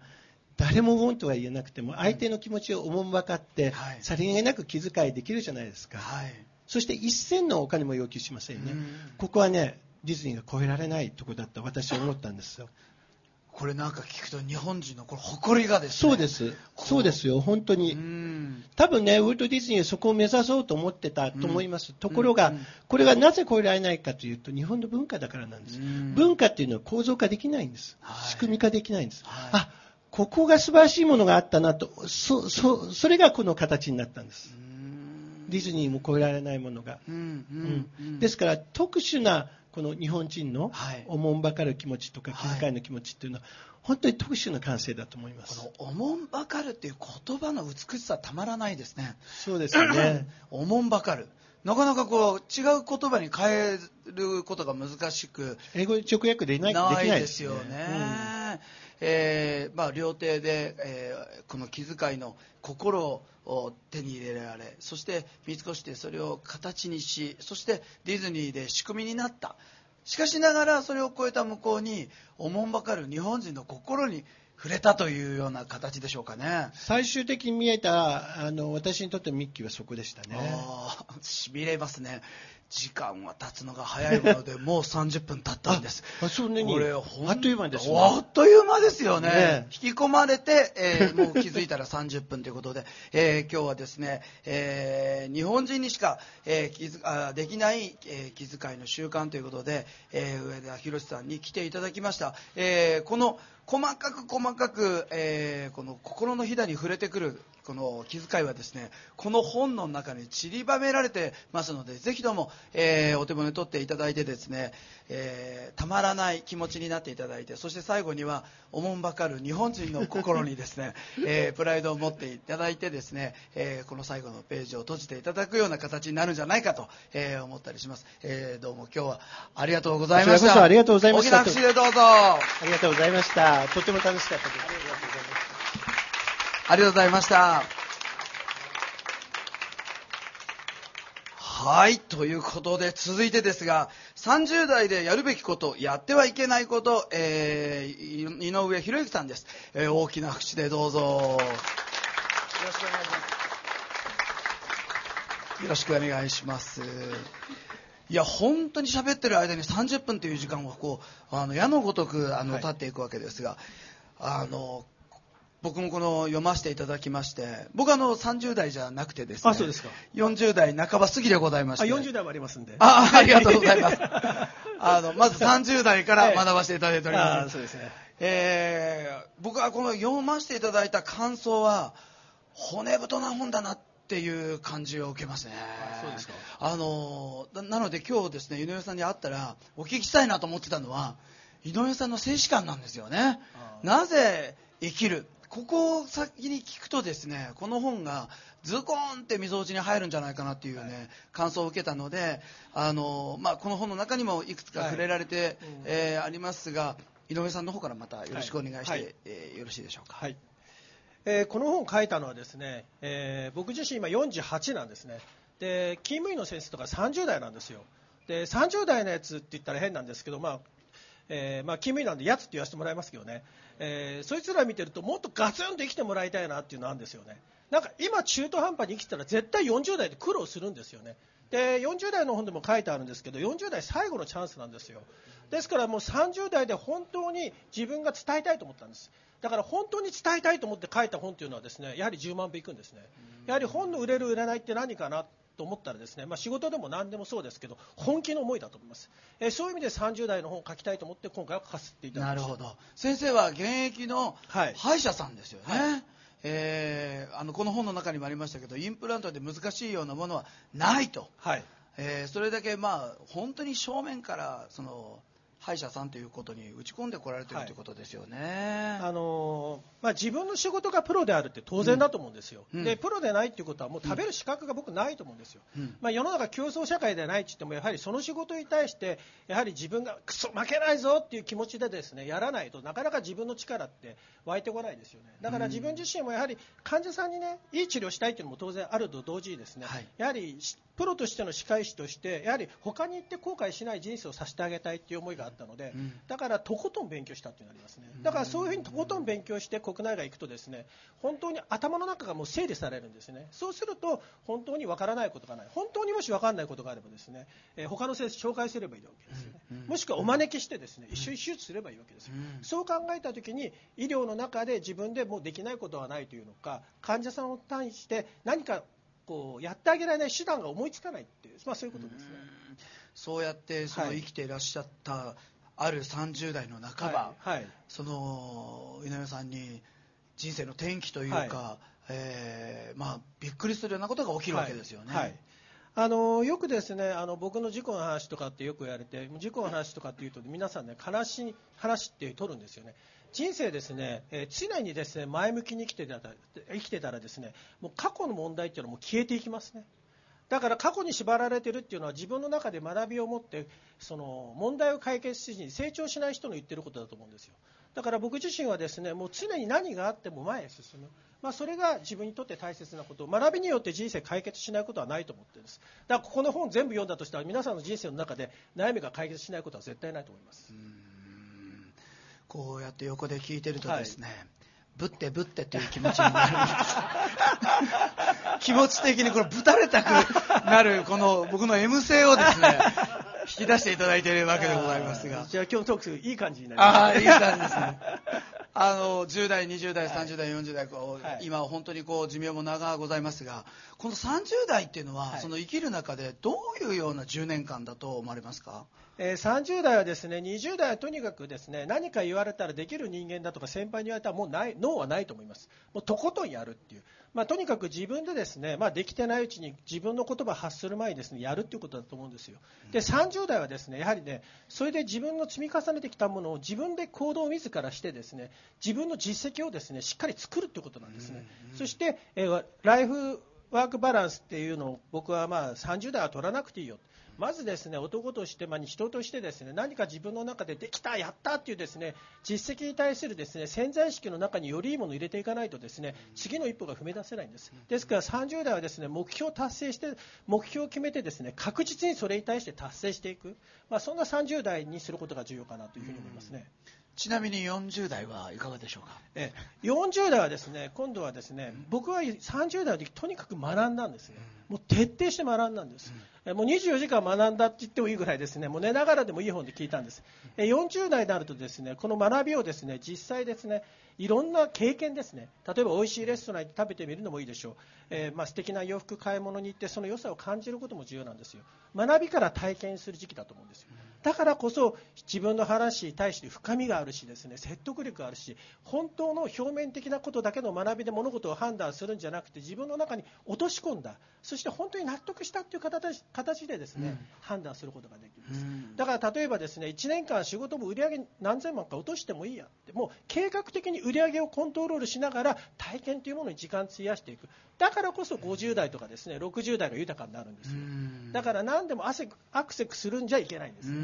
誰も want は言えなくても、相手の気持ちをおもんばかって、はいさりげなく気遣いできるじゃないですか。はいそして一銭のお金も要求しませんね。うんここはね、ディズニーが超えられないところだった私は思ったんですよ。これなんか聞くと日本人のこれ誇りがですねそうです。そうですよ、本当うに。ん多分ね、ウォルト・ディズニーはそこを目指そうと思ってたと思います。ところが、うんこれがなぜ超えられないかというと、日本の文化だからなんです。うん文化っていうのは構造化できないんです。はい仕組み化できないんです。はいあ、ここが素晴らしいものがあったなと、そ、そ、それがこの形になったんです。ディズニーも超えられないものが。うんうんうんですから特殊なこの日本人のはいおもんばかる気持ちとかはい気遣いの気持ちっていうのは、本当に特殊な感性だと思います。この「おもんばかる」っていう言葉の美しさたまらないですねそうですね。おもんばかるなかなかこう違う言葉に変えることが難しく英語で直訳できないできなないいでですすよよね。ね。えーまあ、料亭で、えーこの気遣いの心を手に入れられそして見つしてそれを形にしそしてディズニーで仕組みになったしかしながらそれを超えた向こうにおもんばかる日本人の心に触れたというような形でしょうかね。最終的に見えたあの私にとってのミッキーはそこでしたね。しびれますね時間は経つのが早いもので もう30分経ったんです。あそんなにこれほんあっという間ですね。あっという間ですよね。ね引き込まれて、えー もう気づいたら30分ということで、えー今日はですね、えー日本人にしか、えー気づあできない、えー気遣いの習慣ということで、えー上田博さんに来ていただきました、えーこの細かく細かく、えーこの心のひだに触れてくるこの気遣いはですねこの本の中に散りばめられてますのでぜひとも、えーお手本に取っていただいてですね、えーたまらない気持ちになっていただいてそして最後にはおもんばかる日本人の心にですね、えープライドを持っていただいてですね、えーこの最後のページを閉じていただくような形になるんじゃないかと、えー思ったりします、えーどうも今日はありがとうございましたありがとうございました大きな拍手でどうぞありがとうございました。とても楽しかったです。ありがとうございました。はい、ということで続いてですが、30代でやるべきこと、やってはいけないこと、えー、い井上博之さんです。えー大きな口でどうぞ。よろしくお願いします。よろしくお願いします。いや、本当に喋ってる間に30分という時間がこう、あの、矢のごとく、あの、はい経っていくわけですが、あの、僕もこの読ませていただきまして、僕はあの30代じゃなくてですね、あそうですか40代半ば過ぎでございましあ、て、40代もありますんで。あありがとうございます。あの、まず30代から学ばせていただいておりあます。ーそうですね。えー僕はこの読ませていただいた感想は、骨太な本だなっていう感じを受けますね。あそうですかあのななので今日ですね、井上さんに会ったら、お聞きしたいなと思ってたのは、井上さんの静止感なんですよねなぜ生きるここを先に聞くとですねこの本がズコーンって溝落ちに入るんじゃないかなっていうね、感想を受けたのであの、まあ、この本の中にもいくつか触れられて、うんえーありますが井上さんの方からまたよろしくお願いして、はいはいえーよろしいでしょうか？はい。えーこの本を書いたのはですね、えー僕自身今48なんですね。で、勤務医の先生とか30代なんですよ。で、30代のやつって言ったら変なんですけど、まあ、えーまあ、勤務医なんでやつって言わせてもらいますけどね、えーそいつら見てるともっとガツンと生きてもらいたいなっていうのあるんですよね。なんか今中途半端に生きてたら絶対40代で苦労するんですよね。で、40代の本でも書いてあるんですけど、40代最後のチャンスなんですよ。ですからもう30代で本当に自分が伝えたいと思ったんです。だから本当に伝えたいと思って書いた本というのはですね、やはり10万部いくんですね。やはり本の売れる売れないって何かなと思ったらですね、まあ、仕事でも何でもそうですけど、本気の思いだと思います。えーそういう意味で30代の本を書きたいと思って今回は書かせていただきました。なるほど先生は現役のはい歯医者さんですよね、はいえーあのこの本の中にもありましたけどインプラントで難しいようなものはないと、はい。えーそれだけまあ本当に正面からその歯医者さんということに打ち込んでこられてるはいということですよね、あのーまあ、自分の仕事がプロであるって当然だと思うんですよ、うん。でプロでないっていうことはもう食べる資格が僕ないと思うんですよ、うん。まあ、世の中競争社会でないって言ってもやはりその仕事に対してやはり自分がクソ負けないぞっていう気持ちでですねやらないとなかなか自分の力って湧いてこないですよね。だから自分自身もやはり患者さんにねいい治療したいっていうのも当然あると同時にですね、はい。やはりしプロとしての歯科医師としてやはり他に行って後悔しない人生をさせてあげたいっていう思いがあったので、うんだからとことん勉強したっていうのがありますね。だからそういうふうにとことん勉強して国内外行くとですね、本当に頭の中がもう整理されるんですね。そうすると本当にわからないことがない。本当にもしわからないことがあればですね、えー他の先生紹介すればいいわけですね。もしくはお招きしてですね、一緒に手術すればいいわけですそう考えたときに医療の中で自分でもうできないことはないというのか、患者さんを対して何かこうやってあげられない手段が思いつかないっていう、まあそういうことですね。そうやってそのはい。生きていらっしゃったある30代の半ば、はい。はい。その井上さんに人生の転機というか、はい。えーまあ、びっくりするようなことが起きるわけですよね。あのよくですねあの僕の事故の話とかってよく言われて事故の話とかっていうと皆さんね悲しい話って取るんですよね人生ですね、えー常にですね前向きに生きてたら生きてたらですねもう過去の問題っていうのも消えていきますね。だから過去に縛られてるっていうのは自分の中で学びを持ってその問題を解決しずに成長しない人の言ってることだと思うんですよ。だから僕自身はですねもう常に何があっても前へ進む、まあ、それが自分にとって大切なこと。学びによって人生解決しないことはないと思ってるんです。だからここの本全部読んだとしたら皆さんの人生の中で悩みが解決しないことは絶対ないと思います。こうやって横で聞いてるとですね、ぶってぶってという気持ちになるんです。気持ち的にこれぶたれたくなる この僕の M 性をですね引き出していただいているわけでございますが。じゃあ今日のトークいい感じになります。ああいい感じですね。あの10代20代30代40代はい。今本当にこう寿命も長ございますがこの30代っていうのは、はい。その生きる中でどういうような10年間だと思われますか？えー30代はですね20代はとにかくですね何か言われたらできる人間だとか先輩に言われたらもうない脳はないと思います。もうとことんやるっていう、まあ、とにかく自分でですね、まあ、できてないうちに自分の言葉を発する前にですねやるっていうことだと思うんですよ。で30代はですねやはりねそれで自分の積み重ねてきたものを自分で行動を自らしてですね自分の実績をですねしっかり作るっていうことなんですね、そして、えーライフワークバランスっていうのを僕はまあ30代は取らなくていいよまずですね男として、まあ、人としてですね何か自分の中でできた、やったっていうですね実績に対するですね潜在意識の中によりいいものを入れていかないとですね次の一歩が踏み出せないんです。ですから30代はですね目標を達成して目標を決めてですね確実にそれに対して達成していく、まあ、そんな30代にすることが重要かなというふうに思いますね。ちなみに40代はいかがでしょうか？ええ。40代はですね今度はですね僕は30代の時とにかく学んだんですね、もう徹底して学んだんです、えもう24時間学んだって言ってもいいぐらいですね。もう寝ながらでもいい本で聞いたんです、え40代になるとですねこの学びをですね実際ですねいろんな経験ですね。例えば美味しいレストランに食べてみるのもいいでしょう、えーまあ素敵な洋服買い物に行ってその良さを感じることも重要なんですよ。学びから体験する時期だと思うんですよ。だからこそ自分の話に対して深みがあるしですね説得力があるし本当の表面的なことだけの学びで物事を判断するんじゃなくて自分の中に落とし込んだ。そして本当に納得したという形形でですね、判断することができるんです、だから例えばですね1年間仕事も売り上げ何千万か落としてもいいやってもう計画的に売り上げをコントロールしながら体験というものに時間を費やしていく。だからこそ50代とかですね60代が豊かになるんですよ。だから何でも汗アクセクするんじゃいけないんですよ。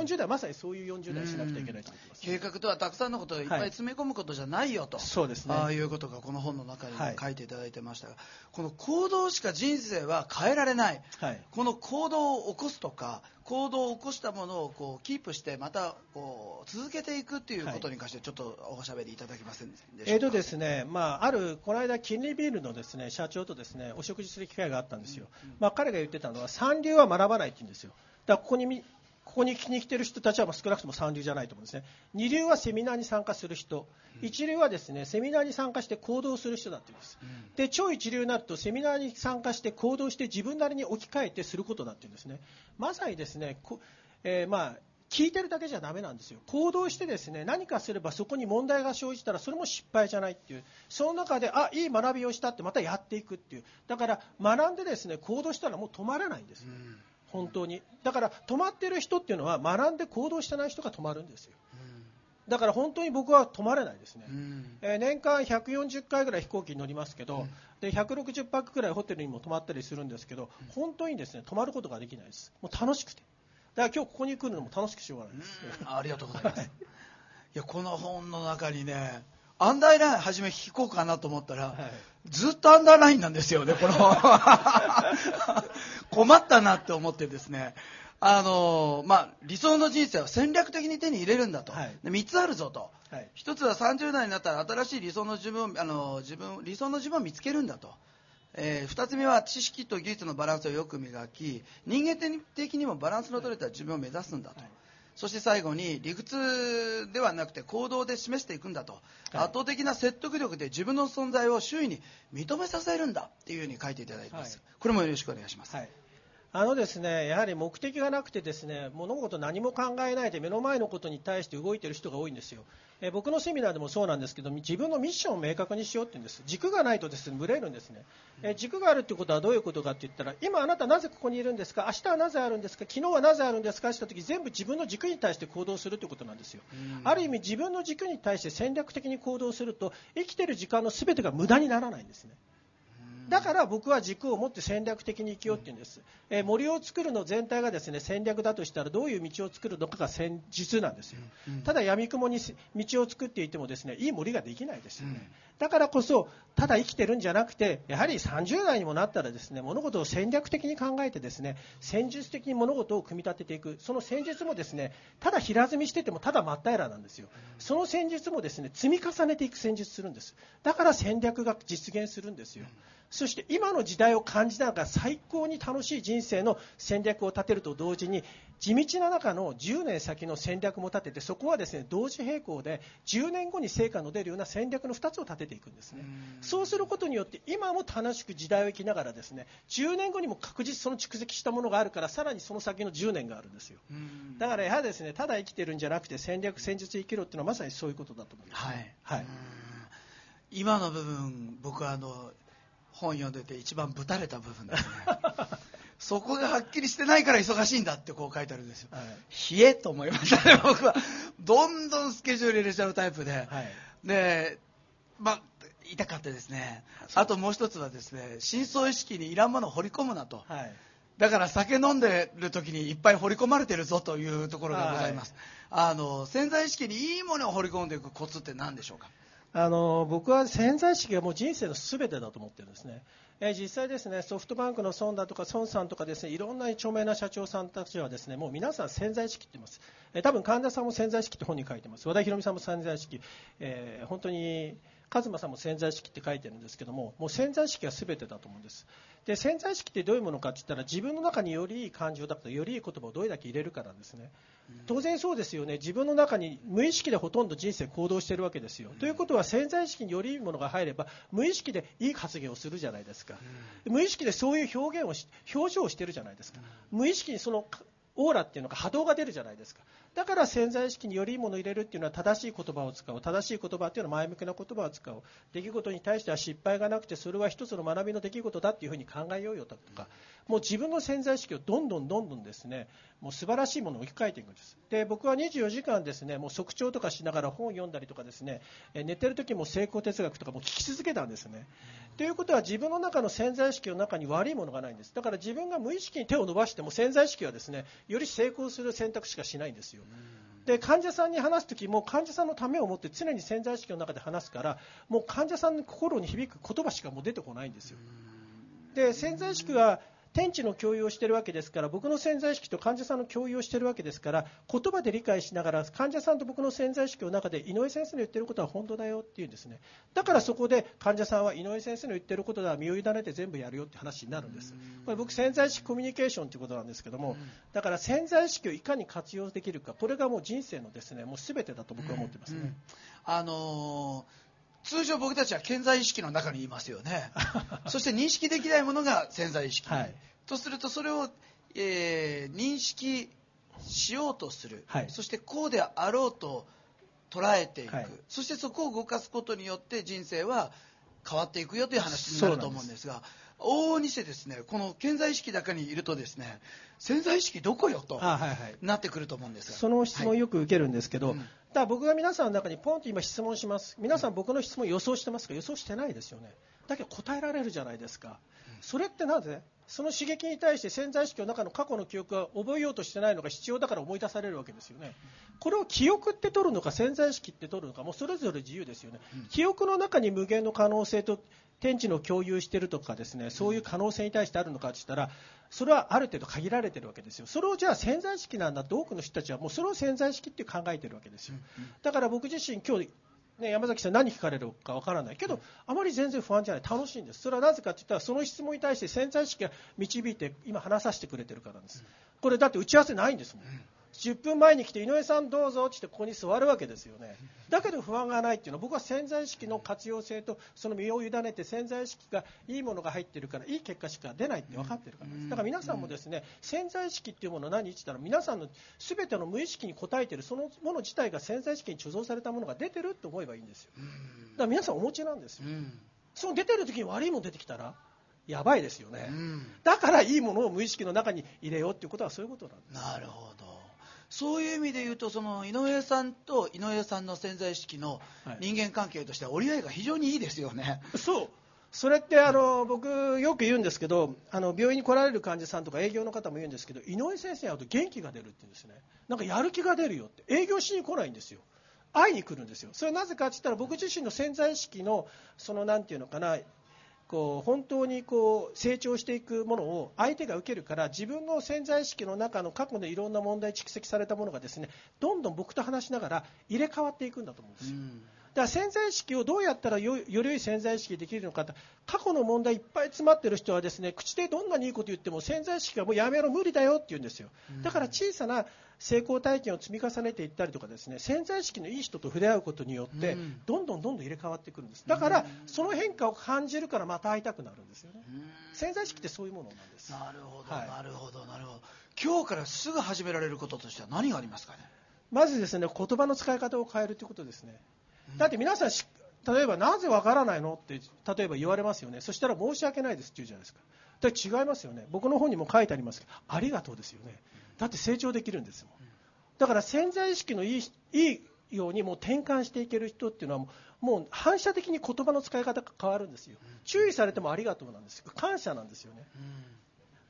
40代はまさにそういう40代にしなくてはいけないと思ってます。計画とはたくさんのことをいっぱい詰め込むことじゃないよと、そうですね。ああいうことがこの本の中にもはい。書いていただいてましたが、この行動しか人生は変えられない、はい。この行動を起こすとか行動を起こしたものをこうキープしてまたこう続けていくっていうことに関してちょっとおしゃべりいただけませんでしょうか、えーとですねまあ、あるこの間、キンリビールのですね社長とですねお食事する機会があったんですよ、まあ、彼が言ってたのは三流は学ばないって言うんですよ、だここにみここに聞きに来てる人たちはまあ少なくとも三流じゃないと思うんですね、二流はセミナーに参加する人、一流はですねセミナーに参加して行動する人だって言うんです、で超一流になるとセミナーに参加して行動して自分なりに置き換えてすることだって言うんですね、まさにですねこえーまあ聞いてるだけじゃダメなんですよ。行動してですね何かすればそこに問題が生じたらそれも失敗じゃないっていう。その中であいい学びをしたってまたやっていくっていう。だから学んでですね行動したらもう止まらないんです、本当に。だから止まってる人っていうのは学んで行動してない人が止まるんですよ。だから本当に僕は止まれないですね、えー年間140回ぐらい飛行機に乗りますけど、で160泊ぐらいホテルにも泊まったりするんですけど本当にですね止まることができないです。もう楽しくて。だから今日ここに来るのも楽しくしようがないです、ありがとうございます。いや、この本の中にね、アンダーライン初め聞こうかなと思ったら、ずっとアンダーラインなんですよね、この。困ったなって思ってですね。あのまあ、理想の人生は戦略的に手に入れるんだと、はい。で3つあるぞと、はい。1つは30代になったら新しい理想の自分をあの自分理想の自分を見つけるんだと、え2つ目は知識と技術のバランスをよく磨き人間的にもバランスの取れた自分を目指すんだと、そして最後に理屈ではなくて行動で示していくんだと、はい。圧倒的な説得力で自分の存在を周囲に認めさせるんだっていうふうに書いていただいてます、はい。これもよろしくお願いします、はいあのですねやはり目的がなくてですね物事何も考えないで目の前のことに対して動いている人が多いんですよ。え僕のセミナーでもそうなんですけど自分のミッションを明確にしようって言うんです軸がないとですねブレるんですね。え軸があるってことはどういうことかって言ったら今あなたなぜここにいるんですか？明日はなぜあるんですか？昨日はなぜあるんですか？って言った時全部自分の軸に対して行動するということなんですよ。ある意味自分の軸に対して戦略的に行動すると生きてる時間の全てが無駄にならないんですね。だから僕は軸を持って戦略的に生きようって言うんです、えー森を作るの全体がですね戦略だとしたらどういう道を作るのかが戦術なんですよ、ただ闇雲に道を作っていてもですねいい森ができないですよね、だからこそただ生きてるんじゃなくてやはり30代にもなったらですね物事を戦略的に考えてですね戦術的に物事を組み立てていく。その戦術もですねただ平積みしててもただ真っ平らなんですよ。その戦術もですね積み重ねていく戦術するんです。だから戦略が実現するんですよそして今の時代を感じながら最高に楽しい人生の戦略を立てると同時に地道な中の10年先の戦略も立ててそこはですね同時並行で10年後に成果の出るような戦略の2つを立てていくんですね。そうすることによって今も楽しく時代を生きながらですね10年後にも確実その蓄積したものがあるからさらにその先の10年があるんですよ。だからやはりですねただ生きてるんじゃなくて戦略戦術生きろっていうのはまさにそういうことだと思います、はい、はい、今の部分僕はあの本読んでて一番ぶたれた部分ですね。そこがはっきりしてないから忙しいんだってこう書いてあるんですよ、はい、冷えと思いましたね 僕は。どんどんスケジュール入れちゃうタイプで、はい、でまあ痛かったですね。あともう一つはですね深層意識にいらんものを掘り込むなと、はい、だから酒飲んでる時にいっぱい掘り込まれてるぞというところでございます、はい、あの潜在意識にいいものを掘り込んでいくコツって何でしょうか？あの僕は潜在意識がもう人生のすべてだと思ってるんですね。え実際ですねソフトバンクの孫だとか孫さんとかですねいろんな著名な社長さんたちはですねもう皆さん潜在意識って言います。え多分神田さんも潜在意識って本に書いてます。和田博美さんも潜在意識、えー、本当に和馬さんも潜在意識って書いてるんですけどももう潜在意識が全てだと思うんです。で潜在意識ってどういうものかって言ったら自分の中によりいい感情だとよりいい言葉をどれだけ入れるかなんですね。当然そうですよね。自分の中に無意識でほとんど人生行動しているわけですよ、ということは潜在意識によりいいものが入れば無意識でいい発言をするじゃないですか、無意識でそういう表現をし表情をしてるじゃないですか、無意識にそのオーラっていうのが波動が出るじゃないですかだから潜在意識によりいいものを入れるっていうのは正しい言葉を使う。正しい言葉っていうのは前向きな言葉を使う。出来事に対しては失敗がなくてそれは一つの学びの出来事だっていうふうに考えようよとか。もう自分の潜在意識をどんどんどんどんですねもう素晴らしいものを置き換えていくんです。で僕は24時間ですねもう測調とかしながら本を読んだりとかですね寝てる時も成功哲学とかも聞き続けたんですね。ということは自分の中の潜在意識の中に悪いものがないんです。だから自分が無意識に手を伸ばしても潜在意識はですねより成功する選択しかしないんですよ。で患者さんに話す時も患者さんのためを思って常に潜在意識の中で話すからもう患者さんの心に響く言葉しかもう出てこないんですよ。で潜在意識は天地の共有をしているわけですから僕の潜在意識と患者さんの共有をしているわけですから言葉で理解しながら患者さんと僕の潜在意識の中で井上先生の言っていることは本当だよっていうんですね。だからそこで患者さんは井上先生の言っていることだ身を委ねて全部やるよって話になるんです。これ僕潜在意識コミュニケーションということなんですけどもだから潜在意識をいかに活用できるかこれがもう人生のですねもう全てだと僕は思ってますね、うんうん、あのー通常僕たちは潜在意識の中にいますよね。そして認識できないものが潜在意識、はい、とするとそれを、えー、認識しようとする、はい、そしてこうであろうと捉えていく、はい、そしてそこを動かすことによって人生は変わっていくよという話になると思うんですが往々にしてですね。この潜在意識だけにいるとですね潜在意識どこよとなってくると思うんですが、その質問よく受けるんですけど、うん、だから僕が皆さんの中にポンと今質問します。皆さん僕の質問予想してますか？予想してないですよね。だけど答えられるじゃないですか、それってなぜ？その刺激に対して潜在意識の中の過去の記憶が覚えようとしてないのが必要だから思い出されるわけですよね。これを記憶って取るのか潜在意識って取るのかもうそれぞれ自由ですよね。記憶の中に無限の可能性と天地の共有してるとかですねそういう可能性に対してあるのかって言ったらそれはある程度限られてるわけですよ。それをじゃあ潜在意識なんだって多くの人たちはもうそれを潜在意識って考えてるわけですよ。だから僕自身今日ね、山崎さん何聞かれるかわからないけどあまり全然不安じゃない。楽しいんです。それはなぜかといったらその質問に対して潜在意識が導いて今話させてくれてるからです。これだって打ち合わせないんですもん10分前に来て井上さんどうぞってってここに座るわけですよね。だけど不安がないっていうのは僕は潜在意識の活用性とその身を委ねて潜在意識がいいものが入ってるからいい結果しか出ないって分かってるからです。だから皆さんもですね潜在意識っていうものを何言ってたら皆さんの全ての無意識に応えてるそのもの自体が潜在意識に貯蔵されたものが出てるって思えばいいんですよ。だから皆さんお持ちなんですよ。その出てる時に悪いもの出てきたらやばいですよね、だからいいものを無意識の中に入れようっていうことはそういうことなんです。なるほどそういう意味で言うとその井上さんと井上さんの潜在意識の人間関係としては折り合いが非常にいいですよね。そう。それってあの僕よく言うんですけどあの病院に来られる患者さんとか営業の方も言うんですけど井上先生に会うと元気が出るって言うんですね。なんかやる気が出るよって。営業しに来ないんですよ。会いに来るんですよ。それはなぜかって言ったら僕自身の潜在意識のそのなんていうのかなこう本当にこう成長していくものを相手が受けるから自分の潜在意識の中の過去のいろんな問題蓄積されたものがですねどんどん僕と話しながら入れ替わっていくんだと思うんですよ。から潜在意識をどうやったらよより良い潜在意識ができるのか過去の問題いっぱい詰まってる人はですね口でどんなにいいこと言っても潜在意識がもうやめろ無理だよって言うんですよ。だから小さな成功体験を積み重ねていったりとかですね潜在意識のいい人と触れ合うことによってうん。どんどんどんどん入れ替わってくるんです。だからその変化を感じるからまた会いたくなるんですよね。潜在意識ってそういうものなんですなるほど、はい。なるほどなるほど。今日からすぐ始められることとしては何がありますかね？まずですね言葉の使い方を変えるということですねだって皆さんし例えばなぜわからないの？って例えば言われますよね。そしたら申し訳ないですって言うじゃないですか。だから違いますよね。僕の本にも書いてありますけどありがとうですよね。だって成長できるんですもん。だから潜在意識のいいいいようにもう転換していける人っていうのはもうもう反射的に言葉の使い方が変わるんですよ。注意されてもありがとうなんですよ。感謝なんですよね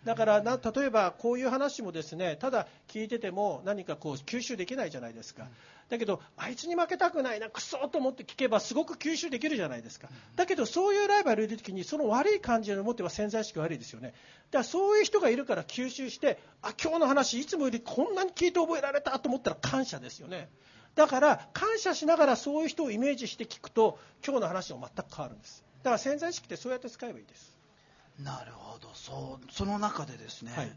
だからな例えばこういう話もですねただ聞いてても何かこう吸収できないじゃないですか、だけどあいつに負けたくないなクソと思って聞けばすごく吸収できるじゃないですか。だけどそういうライバルいる時にその悪い感じを持っては潜在意識悪いですよね。だからそういう人がいるから吸収してあ今日の話いつもよりこんなに聞いて覚えられたと思ったら感謝ですよね。だから感謝しながらそういう人をイメージして聞くと今日の話も全く変わるんです。だから潜在意識ってそうやって使えばいいですなるほど。そうその中でですね、はい。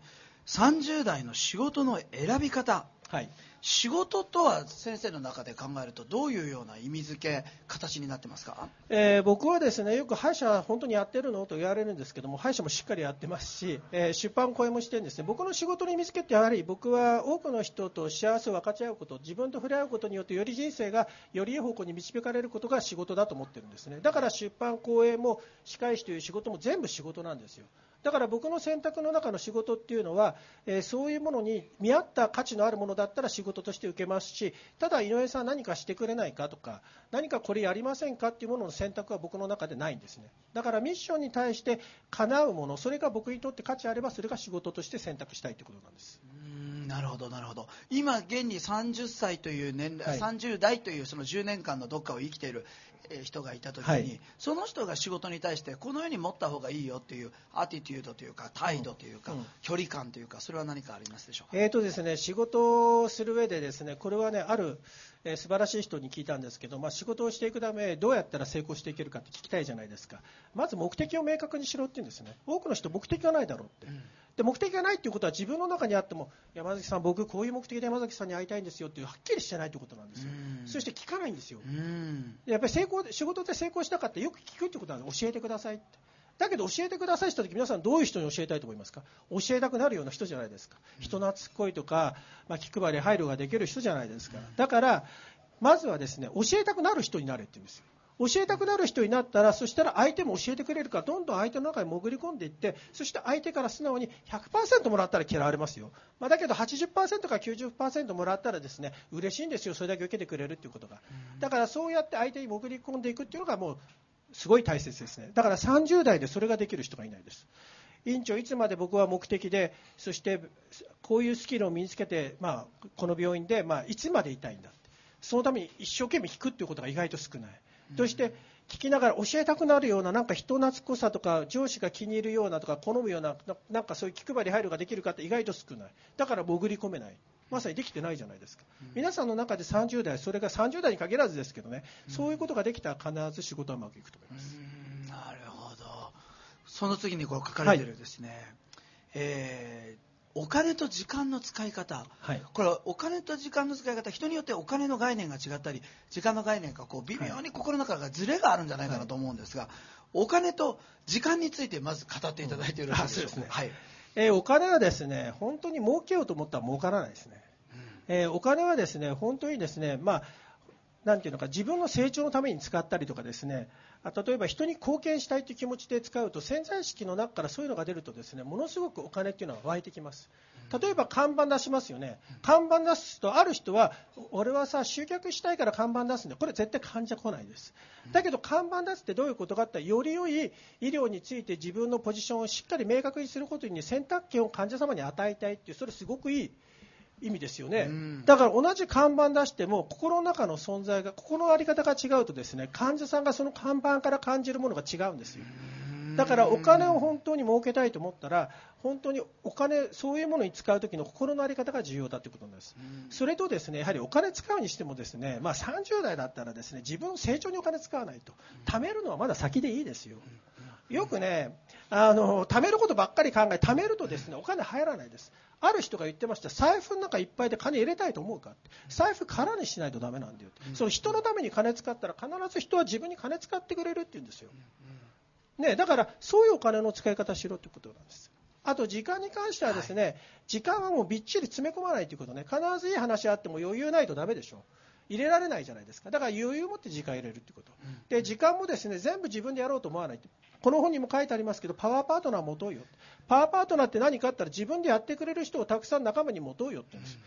30代の仕事の選び方はい。仕事とは先生の中で考えるとどういうような意味付け形になってますか？えー僕はですねよく歯医者本当にやってるのと言われるんですけども歯医者もしっかりやってますし、えー出版声もしてるんですね。僕の仕事の意味付けってやはり僕は多くの人と幸せを分かち合うこと自分と触れ合うことによってより人生がよりいい方向に導かれることが仕事だと思ってるんですね。だから出版講演も歯科医師という仕事も全部仕事なんですよだから僕の選択の中の仕事っていうのは、えーそういうものに見合った価値のあるものだったら仕事として受けますしただ井上さん何かしてくれないかとか何かこれやりませんかっていうものの選択は僕の中でないんですね。だからミッションに対して叶うものそれが僕にとって価値あればそれが仕事として選択したいということなんです。うーんなるほどなるほど。今現に30歳という年齢、はい。30代というその10年間のどっかを生きている。えー人がいた時に、はい。その人が仕事に対してこのように持った方がいいよっていうアティテュードというか態度というか、うん。距離感というかそれは何かありますでしょうか、えーとですね、仕事をする上でですねこれはねある、えー素晴らしい人に聞いたんですけど、まあ、仕事をしていくためどうやったら成功していけるかって聞きたいじゃないですか。まず目的を明確にしろって言うんですね。多くの人目的がないだろうって、で目的がないっていうことは自分の中にあっても山崎さん僕こういう目的で山崎さんに会いたいんですよっていうはっきりしてないってことなんですよ。うん。そして聞かないんですよ。やっぱり成功で仕事で成功したかってよく聞くってことなんで教えてくださいって。だけど教えてくださいって言った時皆さんどういう人に教えたいと思いますか？教えたくなるような人じゃないですか。人懐っこいとか、まあ、気配り配慮ができる人じゃないですか。だからまずはですね教えたくなる人になれって言うんですよ教えたくなる人になったらそしたら相手も教えてくれるからどんどん相手の中に潜り込んでいってそして相手から素直に100%もらったら嫌われますよ、まあ、だけど80%から90%もらったらですね嬉しいんですよ。それだけ受けてくれるっていうことが。だからそうやって相手に潜り込んでいくっていうのがもうすごい大切ですね。だから30代でそれができる人がいないです。院長いつまで僕は目的でそしてこういうスキルを身につけて、まあ、この病院で、まあ、いつまでいたいんだって。そのために一生懸命聞くっていうことが意外と少ない、そして聞きながら教えたくなるようななんか人懐っこさとか上司が気に入るようなとか好むようなななんかそういう気配り配慮ができるかって意外と少ない。だから潜り込めないまさにできてないじゃないですか、皆さんの中で30代それが30代に限らずですけどね、そういうことができたら必ず仕事はうまくいくと思います、なるほど。その次にこう書かれてるですね、えーお金と時間の使い方、はい。これはお金と時間の使い方人によってお金の概念が違ったり時間の概念がこう微妙に心の中がズレがあるんじゃないかなと思うんですが、お金と時間についてまず語っていただいてよろしいですね。はい。えーお金はですね本当に儲けようと思ったら儲からないですね、えーお金はですね本当にですね、まあ、なんていうのか自分の成長のために使ったりとかですね。あ例えば人に貢献したいという気持ちで使うと潜在意識の中からそういうのが出るとですねものすごくお金っていうのは湧いてきます。例えば看板出しますよね。看板出すとある人は俺はさ集客したいから看板出すんだこれ絶対患者来ないです。だけど看板出すってどういうことかってより良い医療について自分のポジションをしっかり明確にすることに選択権を患者様に与えたいっていうそれすごくいい意味ですよね、うん。だから同じ看板出しても心の中の存在が心の在り方が違うとですね患者さんがその看板から感じるものが違うんですよ。だだからお金を本当に儲けたいと思ったら本当にお金そういうものに使う時の心の在り方が重要だということなんです、それとですねやはりお金使うにしてもですね、まあ、30代だったらですね自分の成長にお金使わないと。貯めるのはまだ先でいいですよ、よくねあの貯めることばっかり考え貯めるとですねお金入らないですある人が言ってました。財布の中いっぱいで金入れたいと思うか財布空にしないとダメなんだよって、その人のために金使ったら必ず人は自分に金使ってくれるって言うんですよ、ね、だからそういうお金の使い方しろということなんです。あと時間に関してはですね、時間はもうびっちり詰め込まないということね。必ずいい話あっても余裕ないとダメでしょ。入れられないじゃないですか。だから余裕を持って時間入れるということ、で時間もですね全部自分でやろうと思わないこの本にも書いてありますけどパワーパートナーを持とうよ。パワーパートナーって何かあったら自分でやってくれる人をたくさん仲間に持とうよって言うんです。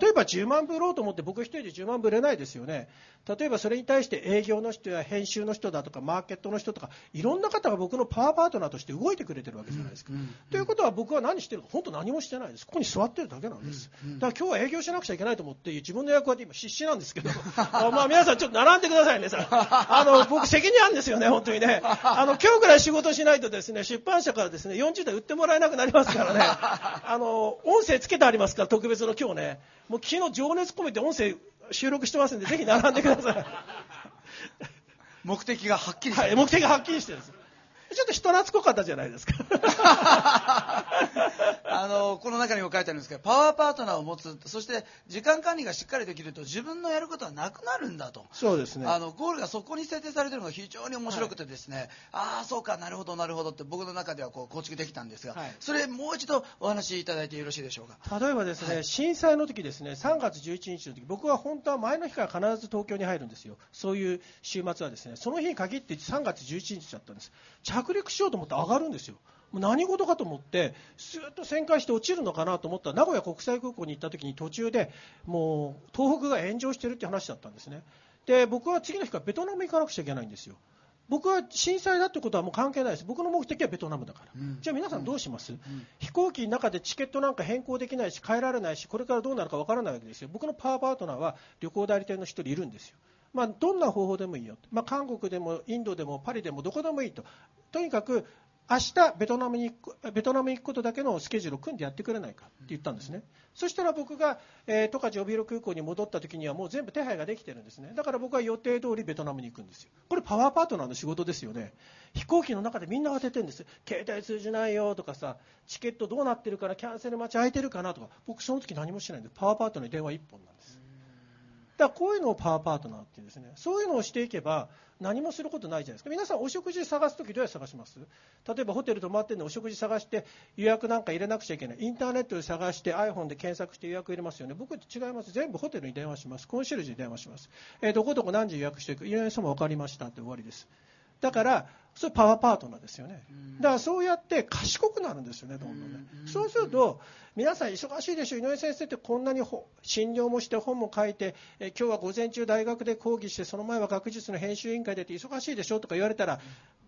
例えば10万部売ろうと思って僕1人で10万部売れないですよね。例えばそれに対して営業の人や編集の人だとかマーケットの人とかいろんな方が僕のパワーパートナーとして動いてくれてるわけじゃないですか、ということは僕は何してるか本当何もしてないです。ここに座ってるだけなんです、だから今日は営業しなくちゃいけないと思って自分の役割で今必死なんですけど。あまあ皆さんちょっと並んでくださいねさあの僕責任あるんですよね本当にね。あの今日ぐらい仕事しないとですね出版社からですね40代売ってもらえなくなりますからね。あの音声つけてありますから特別の今日ね。もう昨日情熱込めて音声収録してますんでぜひ並んでください。目的がはっきりしてはい目的がはっきりしてるんですちょっと人懐っこかったじゃないですか。あのこの中にも書いてあるんですけどパワーパートナーを持つそして時間管理がしっかりできると自分のやることはなくなるんだと。そうですね。あのゴールがそこに設定されているのが非常に面白くてですね、ああそうかなるほどなるほどって僕の中ではこう構築できたんですが、はい。それもう一度お話しいただいてよろしいでしょうか？例えばですね、はい。震災の時ですね3月11日の時僕は本当は前の日から必ず東京に入るんですよ。そういう週末はですねその日に限って3月11日だったんです着陸しようと思って上がるんですよ。もう何事かと思ってスーッと旋回して落ちるのかなと思ったら名古屋国際空港に行った時に途中でもう東北が炎上してるって話だったんですね。で僕は次の日からベトナム行かなくちゃいけないんですよ。僕は震災だってことはもう関係ないです。僕の目的はベトナムだから、うん。じゃあ皆さんどうします、飛行機の中でチケットなんか変更できないし変えられないしこれからどうなるかわからないわけですよ。僕のパワーパートナーは旅行代理店の一人いるんですよまあ、どんな方法でもいいよ、まあ、韓国でもインドでもパリでもどこでもいいと。とにかく明日ベトナムに行くベトナムに行くことだけのスケジュールを組んでやってくれないかって言ったんですね、そしたら僕が、えー、十勝帯広空港に戻った時にはもう全部手配ができてるんですね。だから僕は予定通りベトナムに行くんですよ。これパワーパートナーの仕事ですよね。飛行機の中でみんな当ててるんです。携帯通じないよとかさチケットどうなってるからキャンセル待ち空いてるかなとか。僕その時何もしないんでパワーパートナーに電話1本なんです。だからこういうのをパワーパートナーっていうですねそういうのをしていけば何もすることないじゃないですか。皆さんお食事探す時どうやって探します？例えばホテル泊まってんのお食事探して予約なんか入れなくちゃいけない。インターネットで探して iPhone で検索して予約入れますよね。僕違います。全部ホテルに電話します。コンシェルジュに電話します、えーどこどこ何時予約していく。井上様分かりましたって終わりです。だからそれパワーパートナーですよね。だからそうやって賢くなるんですよねどんどんね。そうすると皆さん忙しいでしょ井上先生ってこんなにほ診療もして本も書いてえ今日は午前中大学で講義してその前は学術の編集委員会でって忙しいでしょとか言われたら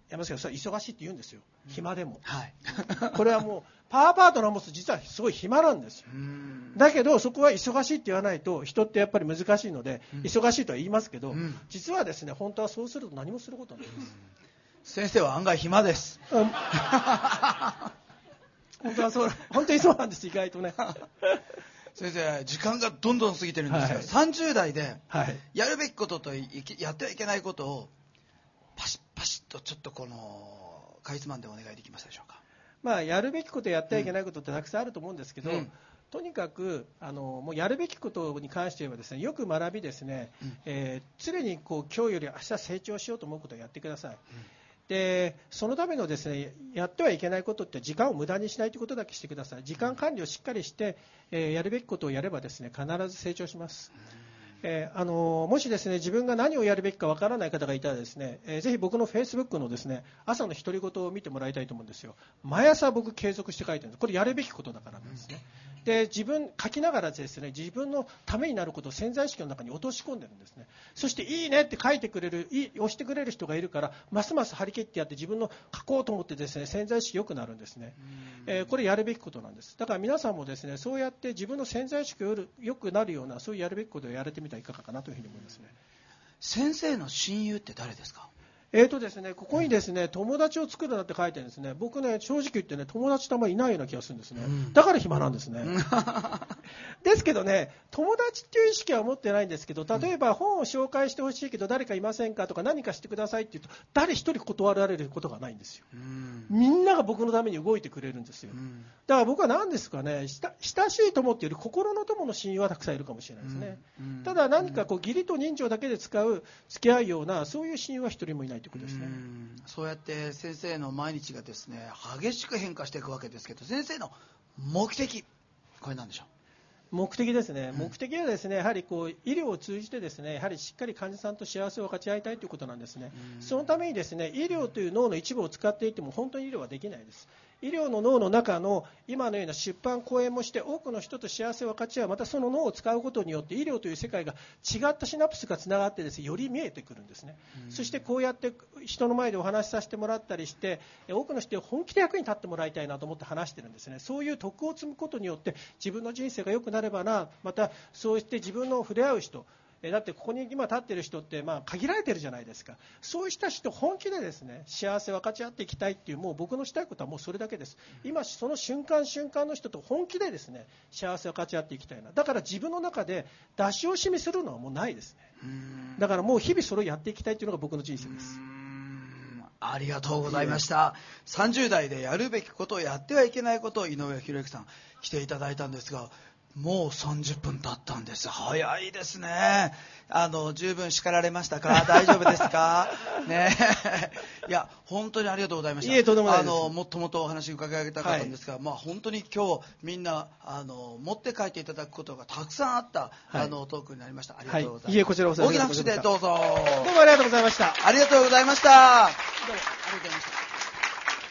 山下さん忙しいって言うんですよ。暇でも。はい。これはもうパワーパートナーを持つ実はすごい暇なんですよ。うん。だけどそこは忙しいって言わないと人ってやっぱり難しいので、忙しいとは言いますけど、うん。実はですね本当はそうすると何もすることないです、先生は案外暇です。うん。本当はそう本当にそうなんです意外とね。先生時間がどんどん過ぎてるんですが、はい。30代ではい。やるべきこととやってはいけないことをパシッパシッとちょっとこのかいつまんでお願いできますでしょうか。まあやるべきことやってはいけないことってたくさんあると思うんですけど、うん。とにかくあのもうやるべきことに関して言えばですねよく学びですね、うん。えー常にこう今日より明日成長しようと思うことをやってください、でそのためのですねやってはいけないことって時間を無駄にしないということだけしてください。時間管理をしっかりして、えーやるべきことをやればですね必ず成長します、えーあのもしですね自分が何をやるべきかわからない方がいたらですね、えーぜひ僕のフェイスブックのですね朝の独り言を見てもらいたいと思うんですよ。毎朝僕継続して書いてるんです。これやるべきことだからなんですね、で自分書きながらですね自分のためになることを潜在意識の中に落とし込んでるんですね。そしていいねって書いてくれるいい押してくれる人がいるからますます張り切ってやって自分の書こうと思ってですね潜在意識良くなるんですね、えーこれやるべきことなんです。だから皆さんもですねそうやって自分の潜在意識が良くなるようなそういうやるべきことをやれてみたらいかがかなというふうに思いますね。先生の親友って誰ですか？えーとですね、ここにですね、友達を作るなって書いてるんですね。僕ね、正直言ってね、友達とあんまりいないような気がするんですね。うんだから暇なんですね。ですけどね、友達っていう意識は持ってないんですけど、例えば本を紹介してほしいけど誰かいませんかとか何かしてくださいって言うと、誰一人断られることがないんですよ。うんみんなが僕のために動いてくれるんですよ。うんだから僕は何ですかね、親親しい友っていうより心の友の親友はたくさんいるかもしれないですね。うんただ何かこう義理と人情だけで使う付き合うようなそういう親友は一人もいないということですね。うん。そうやって先生の毎日がですね激しく変化していくわけですけど先生の目的これなんでしょ目的ですね、うん。目的はですねやはりこう医療を通じてですねやはりしっかり患者さんと幸せを分かち合いたいということなんですね、うん。そのためにですね医療という脳の一部を使っていても本当に医療はできないです。医療の脳の中の今のような出版、講演もして多くの人と幸せを分かち合うまたその脳を使うことによって医療という世界が違ったシナプスがつながってですねより見えてくるんですね、そしてこうやって人の前でお話しさせてもらったりしてえ多くの人に本気で役に立ってもらいたいなと思って話してるんですね。そういう徳を積むことによって自分の人生が良くなればなまたそうして自分の触れ合う人えだってここに今立ってる人ってまあ限られてるじゃないですか。そうした人本気でですね幸せを分かち合っていきたいっていうもう僕のしたいことはもうそれだけです。今その瞬間瞬間の人と本気でですね幸せを分かち合っていきたいな。だから自分の中で出し惜しみするのはもうないですね。だからもう日々それをやっていきたいというのが僕の人生です。うん。ありがとうございました。30代でやるべきことやってはいけないことを井上博之さん来ていただいたんですがもう30分経ったんです。早いですね。あの十分叱られましたか？大丈夫ですか？ね。いや本当にありがとうございました。いいです。あのもっともっとお話伺いたかったんですが、まあ本当に今日みんなあの持って帰っていただくことがたくさんあった、はい。あのトークになりました。ありがとうございます、はい。いえこちらこそ大きな拍手でどうぞどうもありがとうございましたありがとうございました。どうもありがとうございました。